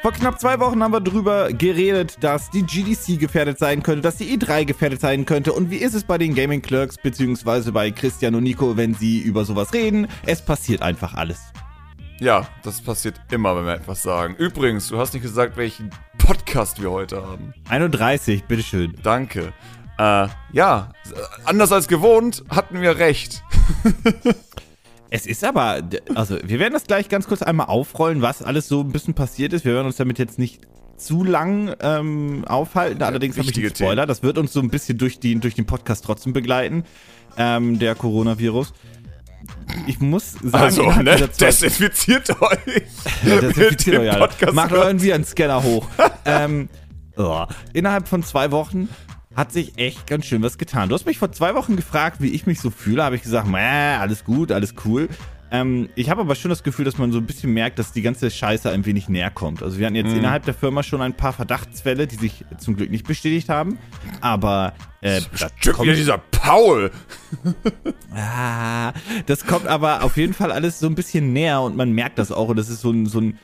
Vor knapp zwei Wochen haben wir darüber geredet, dass die GDC gefährdet sein könnte, dass die E3 gefährdet sein könnte. Und wie ist es bei den Gaming Clerks beziehungsweise bei Christian und Nico, wenn sie über sowas reden? Es passiert einfach alles. Ja, das passiert immer, wenn wir etwas sagen. Übrigens, du hast nicht gesagt, welchen Podcast wir heute haben. 31, bitteschön. Danke. Äh, ja, anders als gewohnt hatten wir recht. Es ist aber, also wir werden das gleich ganz kurz einmal aufrollen, was alles so ein bisschen passiert ist. Wir werden uns damit jetzt nicht zu lang ähm, aufhalten. Allerdings habe ich einen Spoiler. Das wird uns so ein bisschen durch, die, durch den Podcast trotzdem begleiten, ähm, der Coronavirus. Ich muss sagen, also, ne, desinfiziert euch. ja, desinfiziert euch, Alter. Macht irgendwie einen Scanner hoch. ähm, oh. Innerhalb von zwei Wochen hat sich echt ganz schön was getan. Du hast mich vor zwei Wochen gefragt, wie ich mich so fühle. Habe ich gesagt, alles gut, alles cool. Ähm, ich habe aber schon das Gefühl, dass man so ein bisschen merkt, dass die ganze Scheiße ein wenig näher kommt. Also wir hatten jetzt mhm. innerhalb der Firma schon ein paar Verdachtsfälle, die sich zum Glück nicht bestätigt haben. Aber äh, das kommt wieder dieser Paul. ah, das kommt aber auf jeden Fall alles so ein bisschen näher und man merkt das auch. Und das ist so ein, so ein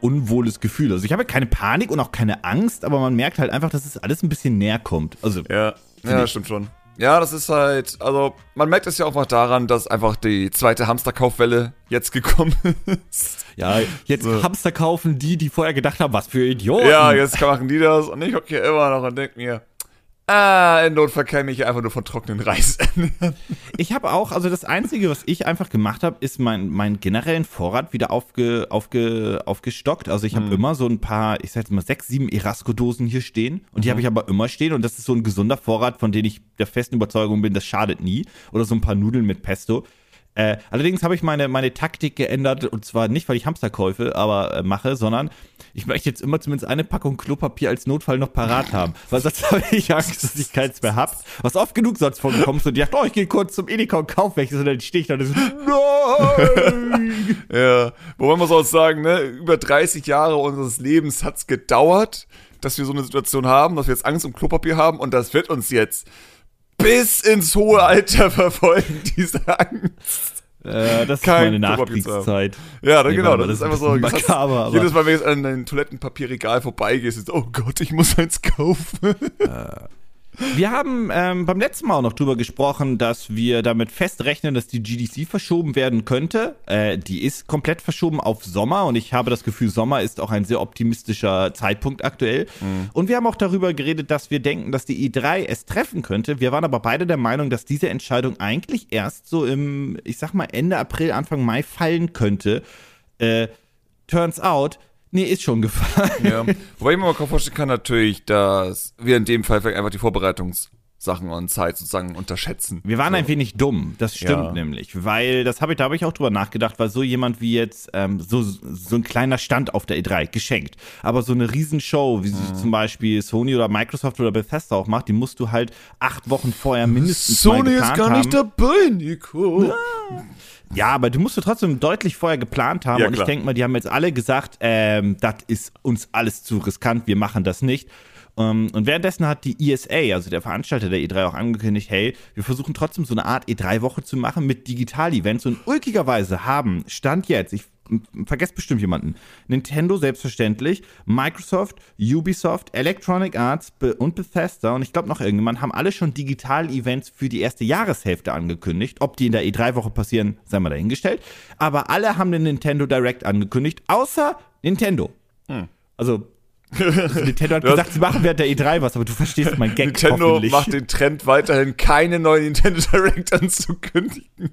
unwohles Gefühl. Also ich habe keine Panik und auch keine Angst, aber man merkt halt einfach, dass es alles ein bisschen näher kommt. Also ja, ja, stimmt schon. Ja, das ist halt, also man merkt es ja auch mal daran, dass einfach die zweite Hamsterkaufwelle jetzt gekommen ist. Ja, jetzt so. Hamster kaufen die, die vorher gedacht haben, was für Idioten. Ja, jetzt machen die das und ich hocke hier immer noch und denke mir, Ah, im Notfall kann ich einfach nur von trockenen Reis ernähren. Ich habe auch, also das Einzige, was ich einfach gemacht habe, ist mein, mein generellen Vorrat wieder aufge, aufge, aufgestockt. Also ich habe hm. immer so ein paar, ich sag jetzt mal sechs, sieben Erasco-Dosen hier stehen. Und die mhm. habe ich aber immer stehen. Und das ist so ein gesunder Vorrat, von dem ich der festen Überzeugung bin, das schadet nie. Oder so ein paar Nudeln mit Pesto. Äh, allerdings habe ich meine, meine Taktik geändert und zwar nicht, weil ich Hamsterkäufe aber äh, mache, sondern ich möchte jetzt immer zumindest eine Packung Klopapier als Notfall noch parat haben. Weil sonst habe ich Angst, dass ich keins mehr habe. Was oft genug sonst vorgekommen ist und ich dachte, oh, ich gehe kurz zum Edeka und kaufe welches und dann stehe ich da und so, nein! ja, wobei man auch sagen, ne, über 30 Jahre unseres Lebens hat es gedauert, dass wir so eine Situation haben, dass wir jetzt Angst um Klopapier haben und das wird uns jetzt bis ins hohe Alter verfolgen, diese Angst. Äh, das Kein ist meine Nachkriegszeit. Ja, nee, genau, das, das, ist einfach so. Makaber, hast, jedes Mal, wenn du an dein Toilettenpapierregal vorbeigehst, ist, oh Gott, ich muss eins kaufen. Äh, wir haben ähm, beim letzten Mal auch noch drüber gesprochen, dass wir damit festrechnen, dass die GDC verschoben werden könnte. Äh, die ist komplett verschoben auf Sommer und ich habe das Gefühl, Sommer ist auch ein sehr optimistischer Zeitpunkt aktuell. Mhm. Und wir haben auch darüber geredet, dass wir denken, dass die E3 es treffen könnte. Wir waren aber beide der Meinung, dass diese Entscheidung eigentlich erst so im, ich sag mal, Ende April, Anfang Mai fallen könnte. Äh, turns out, Nee, ist schon gefallen. Ja. Wobei ich mir mal vorstellen kann, natürlich, dass wir in dem Fall vielleicht einfach die Vorbereitungssachen und Zeit sozusagen unterschätzen. Wir waren so. ein wenig dumm, das stimmt ja. nämlich. Weil, das habe ich, da habe ich auch drüber nachgedacht, weil so jemand wie jetzt, ähm, so, so ein kleiner Stand auf der E3, geschenkt. Aber so eine Riesenshow, wie sie mhm. zum Beispiel Sony oder Microsoft oder Bethesda auch macht, die musst du halt acht Wochen vorher mindestens Sony ist gar haben. nicht dabei, Nico. Ja. Ja, aber du musst du trotzdem deutlich vorher geplant haben. Ja, und ich denke mal, die haben jetzt alle gesagt, ähm, das ist uns alles zu riskant, wir machen das nicht. Um, ähm, und währenddessen hat die ESA, also der Veranstalter der E3, auch angekündigt, hey, wir versuchen trotzdem so eine Art E3-Woche zu machen mit Digital-Events. Und ulkigerweise haben, Stand jetzt, ich vergesst bestimmt jemanden. Nintendo selbstverständlich, Microsoft, Ubisoft, Electronic Arts und Bethesda und ich glaube noch irgendjemand haben alle schon Digital-Events für die erste Jahreshälfte angekündigt. Ob die in der E3-Woche passieren, sei mal dahingestellt. Aber alle haben den Nintendo Direct angekündigt, außer Nintendo. Hm. Also also Nintendo hat gesagt, sie machen während der E3 was, aber du verstehst mein Gag Nintendo macht den Trend weiterhin, keine neue Nintendo Direct anzukündigen.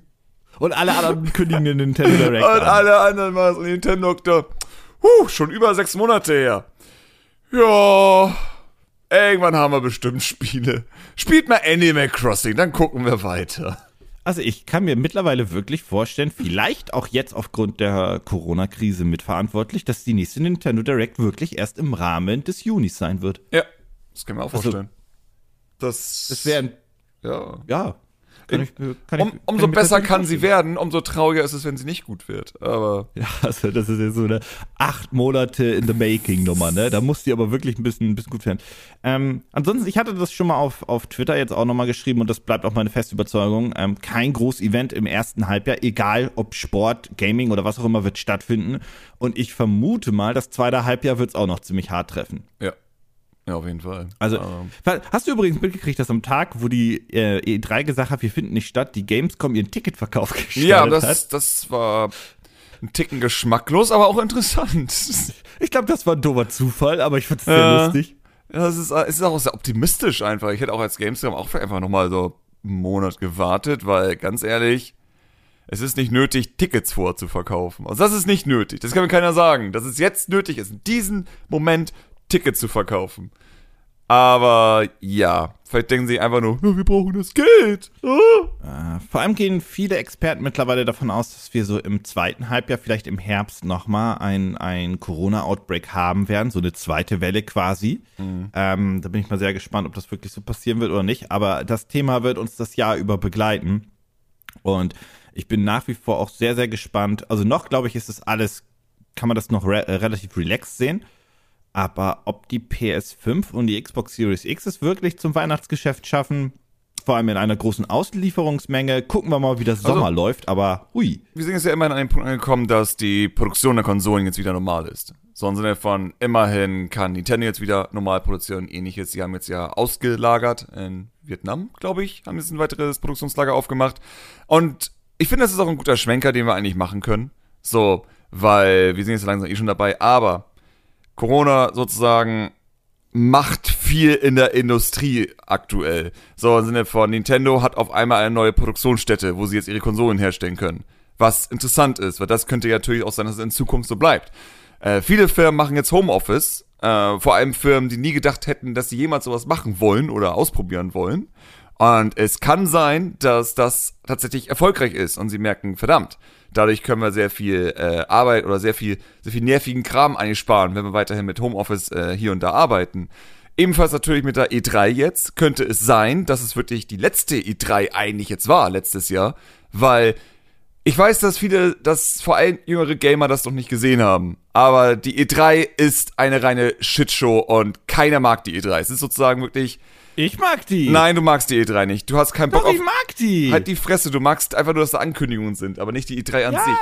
Und alle anderen kündigen den Nintendo Direct Und an. alle anderen machen es. Und Nintendo huh, schon über sechs Monate her. Ja, irgendwann haben wir bestimmt Spiele. Spielt mal Animal Crossing, dann gucken wir weiter. Also ich kann mir mittlerweile wirklich vorstellen, vielleicht auch jetzt aufgrund der Corona-Krise mitverantwortlich, dass die nächste Nintendo Direct wirklich erst im Rahmen des Junis sein wird. Ja, das kann man auch also, vorstellen. Das, das wäre ja. ja, Kann ich, kann um, umso besser kann sie werden, umso trauriger ist es, wenn sie nicht gut wird. Aber ja, also das ist ja so eine acht Monate in the making Nummer, ne? Da muss sie aber wirklich ein bisschen, ein bisschen gut werden. Ähm, ansonsten, ich hatte das schon mal auf, auf Twitter jetzt auch nochmal geschrieben und das bleibt auch meine feste Überzeugung. Ähm, kein Groß-Event im ersten Halbjahr, egal ob Sport, Gaming oder was auch immer, wird stattfinden. Und ich vermute mal, das zweite Halbjahr wird es auch noch ziemlich hart treffen. Ja. Ja, auf jeden Fall. Also, ähm. hast du übrigens mitgekriegt, dass am Tag, wo die äh, E3 gesagt hat, wir finden nicht statt, die Gamescom ihren Ticketverkauf gestartet ja, das, hat? das war ein Ticken geschmacklos, aber auch interessant. Ich glaube, das war ein doofer Zufall, aber ich fand es sehr ja. lustig. Ja, es ist, es ist auch sehr optimistisch einfach. Ich hätte auch als Gamescom auch einfach nochmal so einen Monat gewartet, weil ganz ehrlich, es ist nicht nötig, Tickets vorzuverkaufen. Also das ist nicht nötig. Das kann mir keiner sagen. Dass es jetzt nötig ist, in diesem Moment Ticket zu verkaufen. Aber ja, vielleicht denken sie einfach nur, wir brauchen das Geld. Ah. vor allem gehen viele Experten mittlerweile davon aus, dass wir so im zweiten Halbjahr, vielleicht im Herbst nochmal ein, ein Corona-Outbreak haben werden, so eine zweite Welle quasi. Mhm. Ähm, da bin ich mal sehr gespannt, ob das wirklich so passieren wird oder nicht. Aber das Thema wird uns das Jahr über begleiten. Und ich bin nach wie vor auch sehr, sehr gespannt. Also noch, glaube ich, ist das alles, kann man das noch re relativ relaxed sehen. Aber ob die PS5 und die Xbox Series X es wirklich zum Weihnachtsgeschäft schaffen, vor allem in einer großen Auslieferungsmenge, gucken wir mal, wie das Sommer also, läuft, aber hui. Wir sind jetzt ja immerhin an den Punkt angekommen, dass die Produktion der Konsolen jetzt wieder normal ist. So im Sinne von, immerhin kann Nintendo jetzt wieder normal produzieren, ähnliches. Sie haben jetzt ja ausgelagert in Vietnam, glaube ich, haben jetzt ein weiteres Produktionslager aufgemacht. Und ich finde, das ist auch ein guter Schwenker, den wir eigentlich machen können. So, weil wir sind jetzt langsam eh schon dabei, aber Corona sozusagen macht viel in der Industrie aktuell. So im Sinne von Nintendo hat auf einmal eine neue Produktionsstätte, wo sie jetzt ihre Konsolen herstellen können. Was interessant ist, weil das könnte ja natürlich auch sein, dass es in Zukunft so bleibt. Äh, viele Firmen machen jetzt Homeoffice, äh, vor allem Firmen, die nie gedacht hätten, dass sie jemals sowas machen wollen oder ausprobieren wollen. Und es kann sein, dass das tatsächlich erfolgreich ist und sie merken, verdammt, dadurch können wir sehr viel äh, Arbeit oder sehr viel, sehr viel nervigen Kram einsparen, wenn wir weiterhin mit Homeoffice äh, hier und da arbeiten. Ebenfalls natürlich mit der E3 jetzt könnte es sein, dass es wirklich die letzte E3 eigentlich jetzt war, letztes Jahr, weil ich weiß, dass viele, dass vor allem jüngere Gamer das noch nicht gesehen haben. Aber die E3 ist eine reine Shitshow und keiner mag die E3. Es ist sozusagen wirklich ich mag die. Nein, du magst die E3 nicht. Du hast keinen Bock Doch, auf. ich mag die. Halt die Fresse. Du magst einfach nur, dass da Ankündigungen sind, aber nicht die E3 an ja. sich.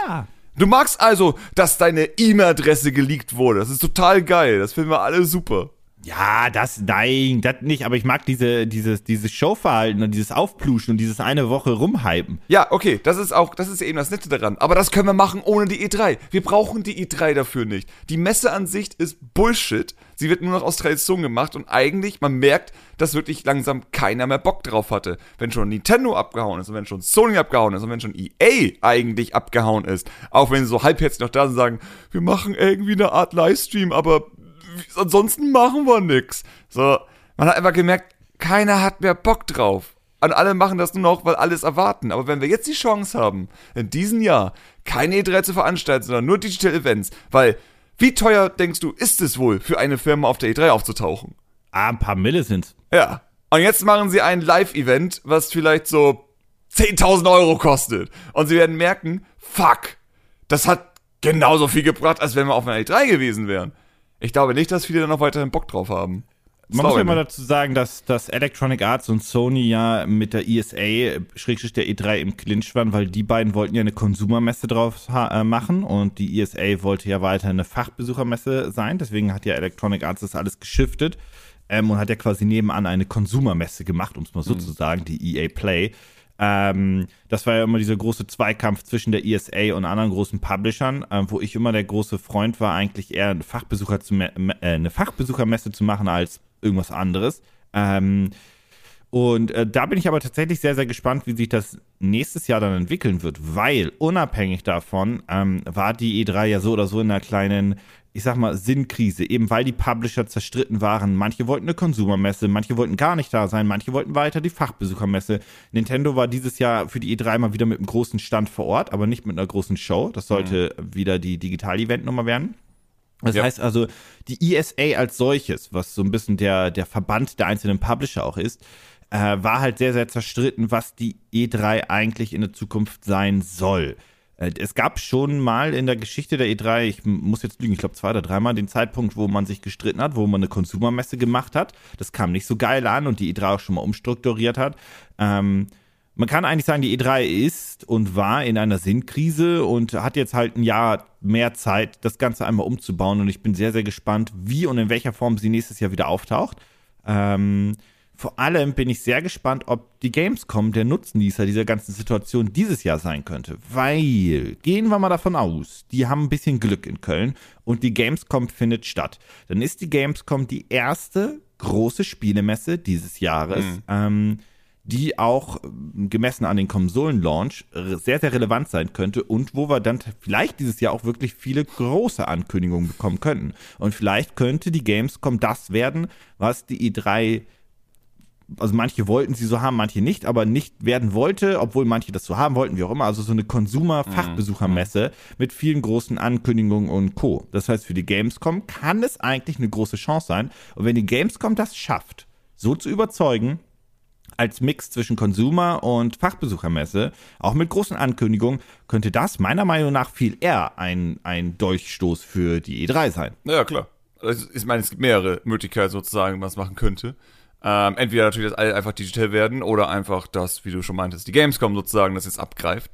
Du magst also, dass deine E-Mail-Adresse geleakt wurde. Das ist total geil. Das finden wir alle super. Ja, das, nein, das nicht, aber ich mag diese, dieses, dieses Showverhalten und dieses Aufpluschen und dieses eine Woche rumhypen. Ja, okay, das ist auch, das ist eben das Nette daran. Aber das können wir machen ohne die E3. Wir brauchen die E3 dafür nicht. Die Messe an sich ist Bullshit. Sie wird nur noch aus Tradition gemacht und eigentlich, man merkt, dass wirklich langsam keiner mehr Bock drauf hatte. Wenn schon Nintendo abgehauen ist und wenn schon Sony abgehauen ist und wenn schon EA eigentlich abgehauen ist, auch wenn sie so halbherzig noch da sind und sagen, wir machen irgendwie eine Art Livestream, aber ansonsten machen wir nix. So, man hat einfach gemerkt, keiner hat mehr Bock drauf. Und alle machen das nur noch, weil alles erwarten. Aber wenn wir jetzt die Chance haben, in diesem Jahr keine E3 zu veranstalten, sondern nur Digital Events, weil wie teuer denkst du, ist es wohl für eine Firma auf der E3 aufzutauchen? Ah, ein paar Mille sind's. Ja. Und jetzt machen sie ein Live-Event, was vielleicht so 10.000 Euro kostet. Und sie werden merken, fuck, das hat genauso viel gebracht, als wenn wir auf einer E3 gewesen wären. Ich glaube nicht, dass viele da noch weiterhin Bock drauf haben. Das Man muss ja mal dazu sagen, dass, dass Electronic Arts und Sony ja mit der ESA, Schrägstrich der E3 im Clinch waren, weil die beiden wollten ja eine Konsumermesse drauf äh, machen und die ESA wollte ja weiter eine Fachbesuchermesse sein. Deswegen hat ja Electronic Arts das alles geschiftet ähm, und hat ja quasi nebenan eine Konsumermesse gemacht, um es mal so mhm. zu sagen, die EA Play. Ähm, das war ja immer dieser große Zweikampf zwischen der ESA und anderen großen Publishern, äh, wo ich immer der große Freund war, eigentlich eher eine, Fachbesucher zu, äh, eine Fachbesuchermesse zu machen als irgendwas anderes. Ähm, und äh, da bin ich aber tatsächlich sehr, sehr gespannt, wie sich das nächstes Jahr dann entwickeln wird, weil unabhängig davon ähm, war die E3 ja so oder so in einer kleinen ich sag mal, Sinnkrise, eben weil die Publisher zerstritten waren. Manche wollten eine Konsumermesse, manche wollten gar nicht da sein, manche wollten weiter die Fachbesuchermesse. Nintendo war dieses Jahr für die E3 mal wieder mit einem großen Stand vor Ort, aber nicht mit einer großen Show. Das sollte mhm. wieder die Digital-Event-Nummer werden. Das ja. heißt also, die ESA als solches, was so ein bisschen der, der Verband der einzelnen Publisher auch ist, äh, war halt sehr, sehr zerstritten, was die E3 eigentlich in der Zukunft sein soll. Äh, es gab schon mal in der Geschichte der E3, ich muss jetzt lügen, ich glaube zwei oder dreimal den Zeitpunkt, wo man sich gestritten hat, wo man eine Konsumermesse gemacht hat. Das kam nicht so geil an und die E3 auch schon mal umstrukturiert hat. Ähm, man kann eigentlich sagen, die E3 ist und war in einer Sinnkrise und hat jetzt halt ein Jahr mehr Zeit, das Ganze einmal umzubauen. Und ich bin sehr, sehr gespannt, wie und in welcher Form sie nächstes Jahr wieder auftaucht. Ähm, vor allem bin ich sehr gespannt, ob die Gamescom der Nutznießer dieser ganzen Situation dieses Jahr sein könnte. Weil, gehen wir mal davon aus, die haben ein bisschen Glück in Köln und die Gamescom findet statt. Dann ist die Gamescom die erste große Spielemesse dieses Jahres. Mhm. Ähm, die auch gemessen an den Konsolen-Launch sehr, sehr relevant sein könnte und wo wir dann vielleicht dieses Jahr auch wirklich viele große Ankündigungen bekommen könnten. Und vielleicht könnte die Gamescom das werden, was die E3 also manche wollten sie so haben, manche nicht, aber nicht werden wollte, obwohl manche das so haben wollten, wie auch immer. Also so eine Consumer-Fachbesuchermesse mhm. mit vielen großen Ankündigungen und Co. Das heißt, für die Gamescom kann es eigentlich eine große Chance sein. Und wenn die Gamescom das schafft, so zu überzeugen, als Mix zwischen Consumer und Fachbesuchermesse, auch mit großen Ankündigungen, könnte das meiner Meinung nach viel eher ein, ein Durchstoß für die E3 sein. Ja, klar. Also ich meine, es gibt mehrere Möglichkeiten sozusagen, was man machen könnte. Ähm, entweder natürlich, dass alle einfach digital werden oder einfach, dass, wie du schon meintest, die Gamescom sozusagen das jetzt abgreift.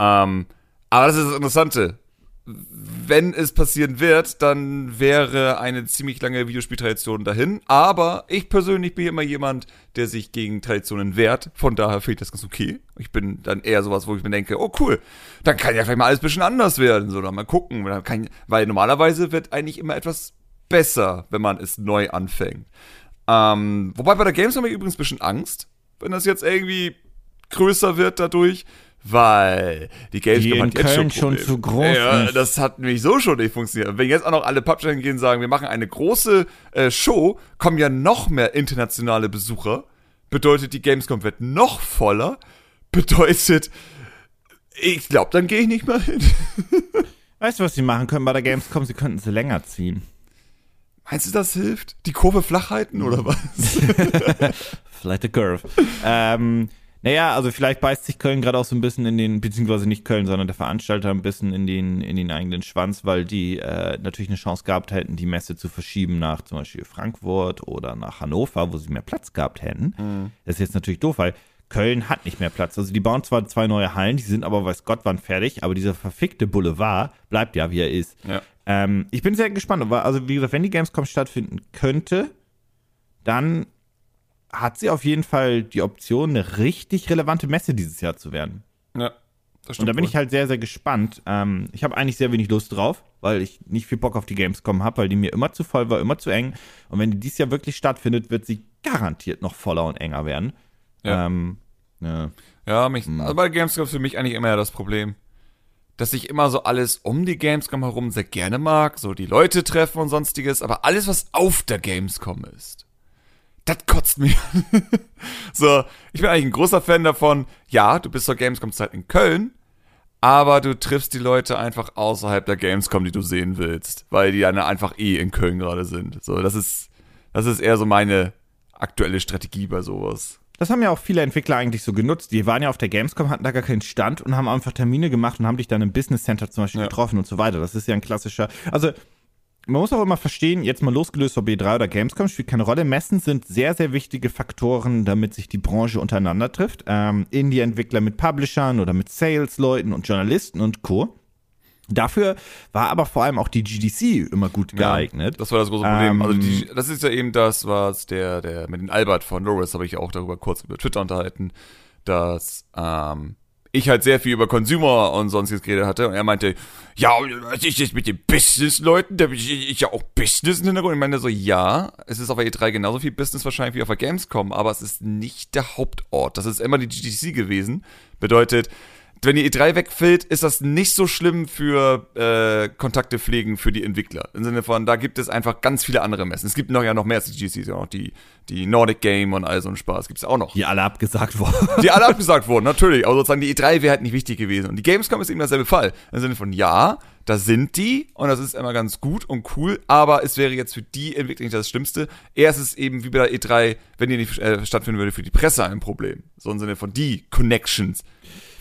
Ähm, aber das ist das Interessante. Wenn es passieren wird, dann wäre eine ziemlich lange Videospieltradition dahin. Aber ich persönlich bin immer jemand, der sich gegen Traditionen wehrt. Von daher finde ich das ganz okay. Ich bin dann eher sowas, wo ich mir denke, oh cool, dann kann ja vielleicht mal alles ein bisschen anders werden. So, dann mal gucken. Dann kann, weil normalerweise wird eigentlich immer etwas besser, wenn man es neu anfängt. Ähm, wobei bei der Gamescom habe ich übrigens ein bisschen Angst, wenn das jetzt irgendwie größer wird dadurch, weil die Gamescom die hat jetzt Köln schon, schon zu groß. Ja, ist. das hat nämlich so schon nicht funktioniert. Wenn jetzt auch noch alle Publisher gehen und sagen, wir machen eine große äh, Show, kommen ja noch mehr internationale Besucher. Bedeutet, die Gamescom wird noch voller. Bedeutet, ich glaube, dann gehe ich nicht mehr hin. weißt du, was sie machen können bei der Gamescom? Sie könnten sie länger ziehen. Meinst du, das hilft? Die Kurve flach halten oder was? Vielleicht a curve. ähm, naja, also vielleicht beißt sich Köln gerade auch so ein bisschen in den, beziehungsweise nicht Köln, sondern der Veranstalter ein bisschen in den, in den eigenen Schwanz, weil die äh, natürlich eine Chance gehabt hätten, die Messe zu verschieben nach zum Beispiel Frankfurt oder nach Hannover, wo sie mehr Platz gehabt hätten. Mhm. Das ist jetzt natürlich doof, weil Köln hat nicht mehr Platz. Also die bauen zwar zwei neue Hallen, die sind aber weiß Gott wann fertig, aber dieser verfickte Boulevard bleibt ja, wie er ist. Ja. Ähm, ich bin sehr gespannt. Also, wie gesagt, wenn die Gamescom stattfinden könnte, dann hat sie auf jeden Fall die Option, eine richtig relevante Messe dieses Jahr zu werden. Ja. Und da bin wohl. ich halt sehr, sehr gespannt. Ähm, ich habe eigentlich sehr wenig Lust drauf, weil ich nicht viel Bock auf die Gamescom habe, weil die mir immer zu voll war, immer zu eng. Und wenn die dieses Jahr wirklich stattfindet, wird sie garantiert noch voller und enger werden. Ja, ähm, ja. ja mich, hm. also bei Gamescom ist für mich eigentlich immer das Problem dass ich immer so alles um die Gamescom herum sehr gerne mag, so die Leute treffen und sonstiges, aber alles, was auf der Gamescom ist, das kotzt mir. so, ich bin eigentlich ein großer Fan davon, ja, du bist zur Gamescom-Zeit in Köln, aber du triffst die Leute einfach außerhalb der Gamescom, die du sehen willst, weil die dann einfach eh in Köln gerade sind. So, das ist, das ist eher so meine aktuelle Strategie bei sowas. Das haben ja auch viele Entwickler eigentlich so genutzt. Die waren ja auf der Gamescom, hatten da gar keinen Stand und haben einfach Termine gemacht und haben dich dann im Business Center zum Beispiel ja. getroffen und so weiter. Das ist ja ein klassischer. Also, man muss auch immer verstehen, jetzt mal losgelöst ob B3 oder Gamescom, spielt keine Rolle. Messen sind sehr, sehr wichtige Faktoren, damit sich die Branche untereinander trifft. Ähm, Indie-Entwickler mit Publishern oder mit Sales-Leuten und Journalisten und Co. Dafür war aber vor allem auch die GDC immer gut geeignet. Ja, das war das große Problem. Ähm, also die, das ist ja eben das, was der, der mit dem Albert von Loris habe ich auch darüber kurz über Twitter unterhalten, dass ähm, ich halt sehr viel über Consumer und sonstiges geredet hatte und er meinte, ja, was ist jetzt mit den Business-Leuten? Da bin ich, ich ja auch Business im Hintergrund. Ich meine so, ja, es ist auf der E3 genauso viel Business wahrscheinlich wie auf der Gamescom, aber es ist nicht der Hauptort. Das ist immer die GDC gewesen. Bedeutet, wenn die E3 wegfällt, ist das nicht so schlimm für äh, Kontakte pflegen für die Entwickler. Im Sinne von, da gibt es einfach ganz viele andere Messen. Es gibt noch ja noch mehr CGCs, ja noch die, die Nordic Game und all so ein Spaß gibt es auch noch. Die alle abgesagt wurden. Die alle abgesagt wurden, natürlich. Also sozusagen die E3 wäre halt nicht wichtig gewesen. Und die Gamescom ist eben derselbe Fall. Im Sinne von, ja, da sind die und das ist immer ganz gut und cool, aber es wäre jetzt für die Entwickler nicht das Schlimmste. Erst ist eben wie bei der E3, wenn die nicht äh, stattfinden würde, für die Presse ein Problem. So im Sinne von die Connections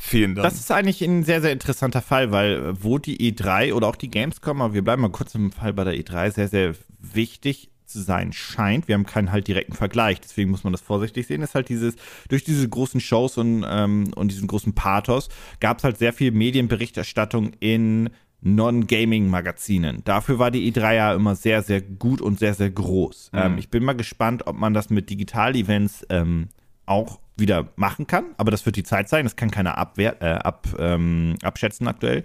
fehlen dann. Das ist eigentlich ein sehr, sehr interessanter Fall, weil äh, wo die E3 oder auch die Gamescom, aber wir bleiben mal kurz im Fall bei der E3, sehr, sehr wichtig zu sein scheint. Wir haben keinen halt direkten Vergleich, deswegen muss man das vorsichtig sehen. Ist halt dieses, durch diese großen Shows und, ähm, und diesen großen Pathos gab es halt sehr viel Medienberichterstattung in Non-Gaming-Magazinen. Dafür war die E3 ja immer sehr, sehr gut und sehr, sehr groß. Mhm. Ähm, ich bin mal gespannt, ob man das mit Digital-Events ähm, auch wieder machen kann, aber das wird die Zeit sein, das kann keiner abwehr, äh, ab, ähm, abschätzen aktuell.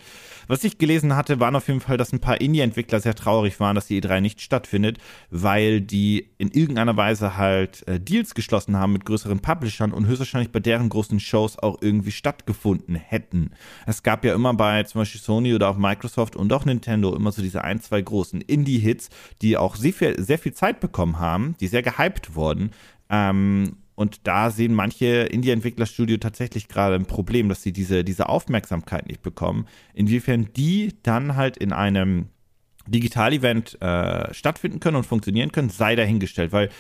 Was ich gelesen hatte, waren auf jeden Fall, dass ein paar Indie-Entwickler sehr traurig waren, dass die E3 nicht stattfindet, weil die in irgendeiner Weise halt äh, Deals geschlossen haben mit größeren Publishern und höchstwahrscheinlich bei deren großen Shows auch irgendwie stattgefunden hätten. Es gab ja immer bei zum Beispiel Sony oder auch Microsoft und auch Nintendo immer so diese ein, zwei großen Indie-Hits, die auch sehr viel, sehr viel Zeit bekommen haben, die sehr gehypt wurden. Ähm, und da sehen manche Indie-Entwicklerstudio tatsächlich gerade ein Problem, dass sie diese, diese Aufmerksamkeit nicht bekommen. Inwiefern die dann halt in einem Digital-Event äh, stattfinden können und funktionieren können, sei dahingestellt, weil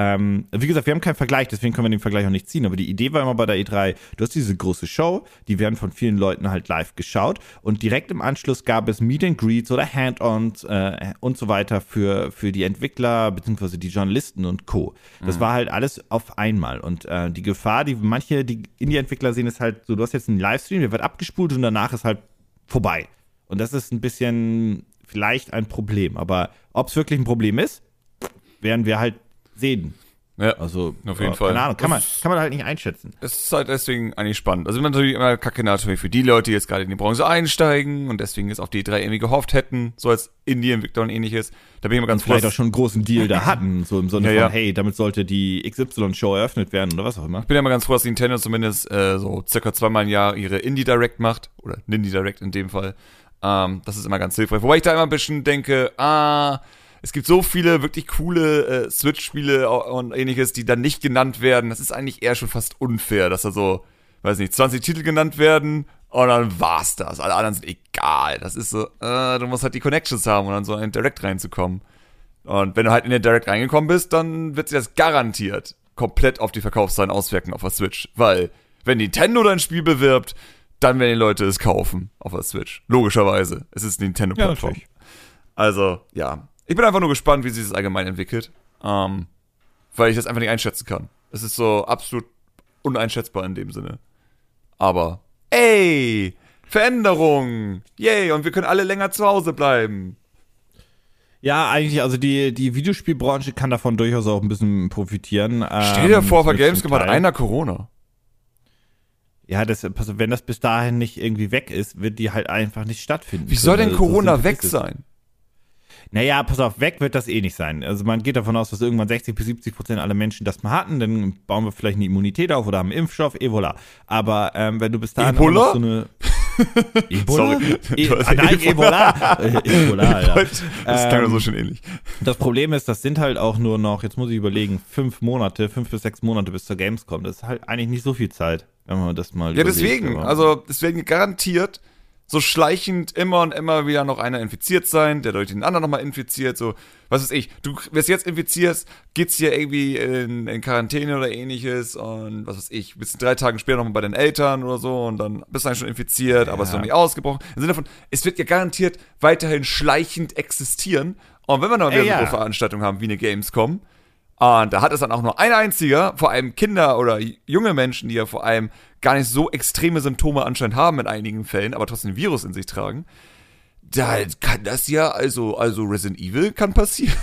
ähm, wie gesagt, wir haben keinen Vergleich, deswegen können wir den Vergleich auch nicht ziehen. Aber die Idee war immer bei der E3, du hast diese große Show, die werden von vielen Leuten halt live geschaut und direkt im Anschluss gab es Meet and Greets oder Hand-ons äh, und so weiter für, für die Entwickler bzw. die Journalisten und Co. Das mhm. war halt alles auf einmal und äh, die Gefahr, die manche die Indie-Entwickler sehen, ist halt so, du hast jetzt einen Livestream, der wird abgespult und danach ist halt vorbei. Und das ist ein bisschen vielleicht ein Problem. Aber ob es wirklich ein Problem ist, werden wir halt sehen. Ja, also auf jeden ja, Fall. Keine Ahnung, kann man, kann man halt nicht einschätzen. Es ist halt deswegen eigentlich spannend. Also natürlich immer kacke natürlich für die Leute, die jetzt gerade in die Branche einsteigen und deswegen jetzt auf die drei irgendwie gehofft hätten, so als Indie-Entwickler und ähnliches. Da bin ich immer ganz froh. Vielleicht auch schon einen großen Deal da hatten, so im Sinne ja, von, ja. hey, damit sollte die XY-Show eröffnet werden oder was auch immer. Ich bin ja immer ganz froh, dass Nintendo zumindest äh, so circa zweimal im Jahr ihre Indie-Direct macht, oder Nindie-Direct in dem Fall. Ähm, das ist immer ganz hilfreich. Wobei ich da immer ein bisschen denke, ah, es gibt so viele wirklich coole äh, Switch-Spiele und ähnliches, die dann nicht genannt werden. Das ist eigentlich eher schon fast unfair, dass da so, weiß nicht, 20 Titel genannt werden und dann war's das. Alle anderen sind egal. Das ist so, äh, du musst halt die Connections haben, um dann so in den Direct reinzukommen. Und wenn du halt in den Direct reingekommen bist, dann wird sich das garantiert komplett auf die Verkaufszahlen auswirken auf der Switch. Weil, wenn Nintendo dein Spiel bewirbt, dann werden die Leute es kaufen auf der Switch. Logischerweise. Es ist Nintendo-Plattform. Ja, also, ja. Ich bin einfach nur gespannt, wie sich das allgemein entwickelt. Ähm, weil ich das einfach nicht einschätzen kann. Es ist so absolut uneinschätzbar in dem Sinne. Aber, ey, Veränderung! Yay, und wir können alle länger zu Hause bleiben. Ja, eigentlich, also die, die Videospielbranche kann davon durchaus auch ein bisschen profitieren. Stell dir ähm, vor, bei Gamescom hat einer Corona. Ja, das, wenn das bis dahin nicht irgendwie weg ist, wird die halt einfach nicht stattfinden. Wie soll denn Corona so weg sein? Naja, pass auf, weg wird das eh nicht sein. Also man geht davon aus, dass irgendwann 60 bis 70 Prozent aller Menschen das mal hatten, dann bauen wir vielleicht eine Immunität auf oder haben einen Impfstoff, Ebola. Aber ähm, wenn du bis dahin Ebola? so eine Ebola? Sorry, e ah, nein, Ebola. Ebola, ja. Das klang ähm, so schön ähnlich. Das Problem ist, das sind halt auch nur noch, jetzt muss ich überlegen, fünf Monate, fünf bis sechs Monate bis zur Gamescom. Das ist halt eigentlich nicht so viel Zeit, wenn man das mal Ja, deswegen. Also, deswegen garantiert so schleichend immer und immer wieder noch einer infiziert sein, der durch den anderen nochmal infiziert, so, was weiß ich, du wirst jetzt infiziert, geht's hier irgendwie in, in Quarantäne oder ähnliches und was weiß ich, bist drei Tage später nochmal bei den Eltern oder so und dann bist du eigentlich schon infiziert, ja. aber es ist noch nicht ausgebrochen. Im Sinne von, es wird ja garantiert weiterhin schleichend existieren und wenn wir noch wieder so eine Veranstaltung haben wie eine Gamescom, und da hat es dann auch nur ein einziger, vor allem Kinder oder junge Menschen, die ja vor allem gar nicht so extreme Symptome anscheinend haben in einigen Fällen, aber trotzdem Virus in sich tragen. Da kann das ja, also, also Resident Evil kann passieren.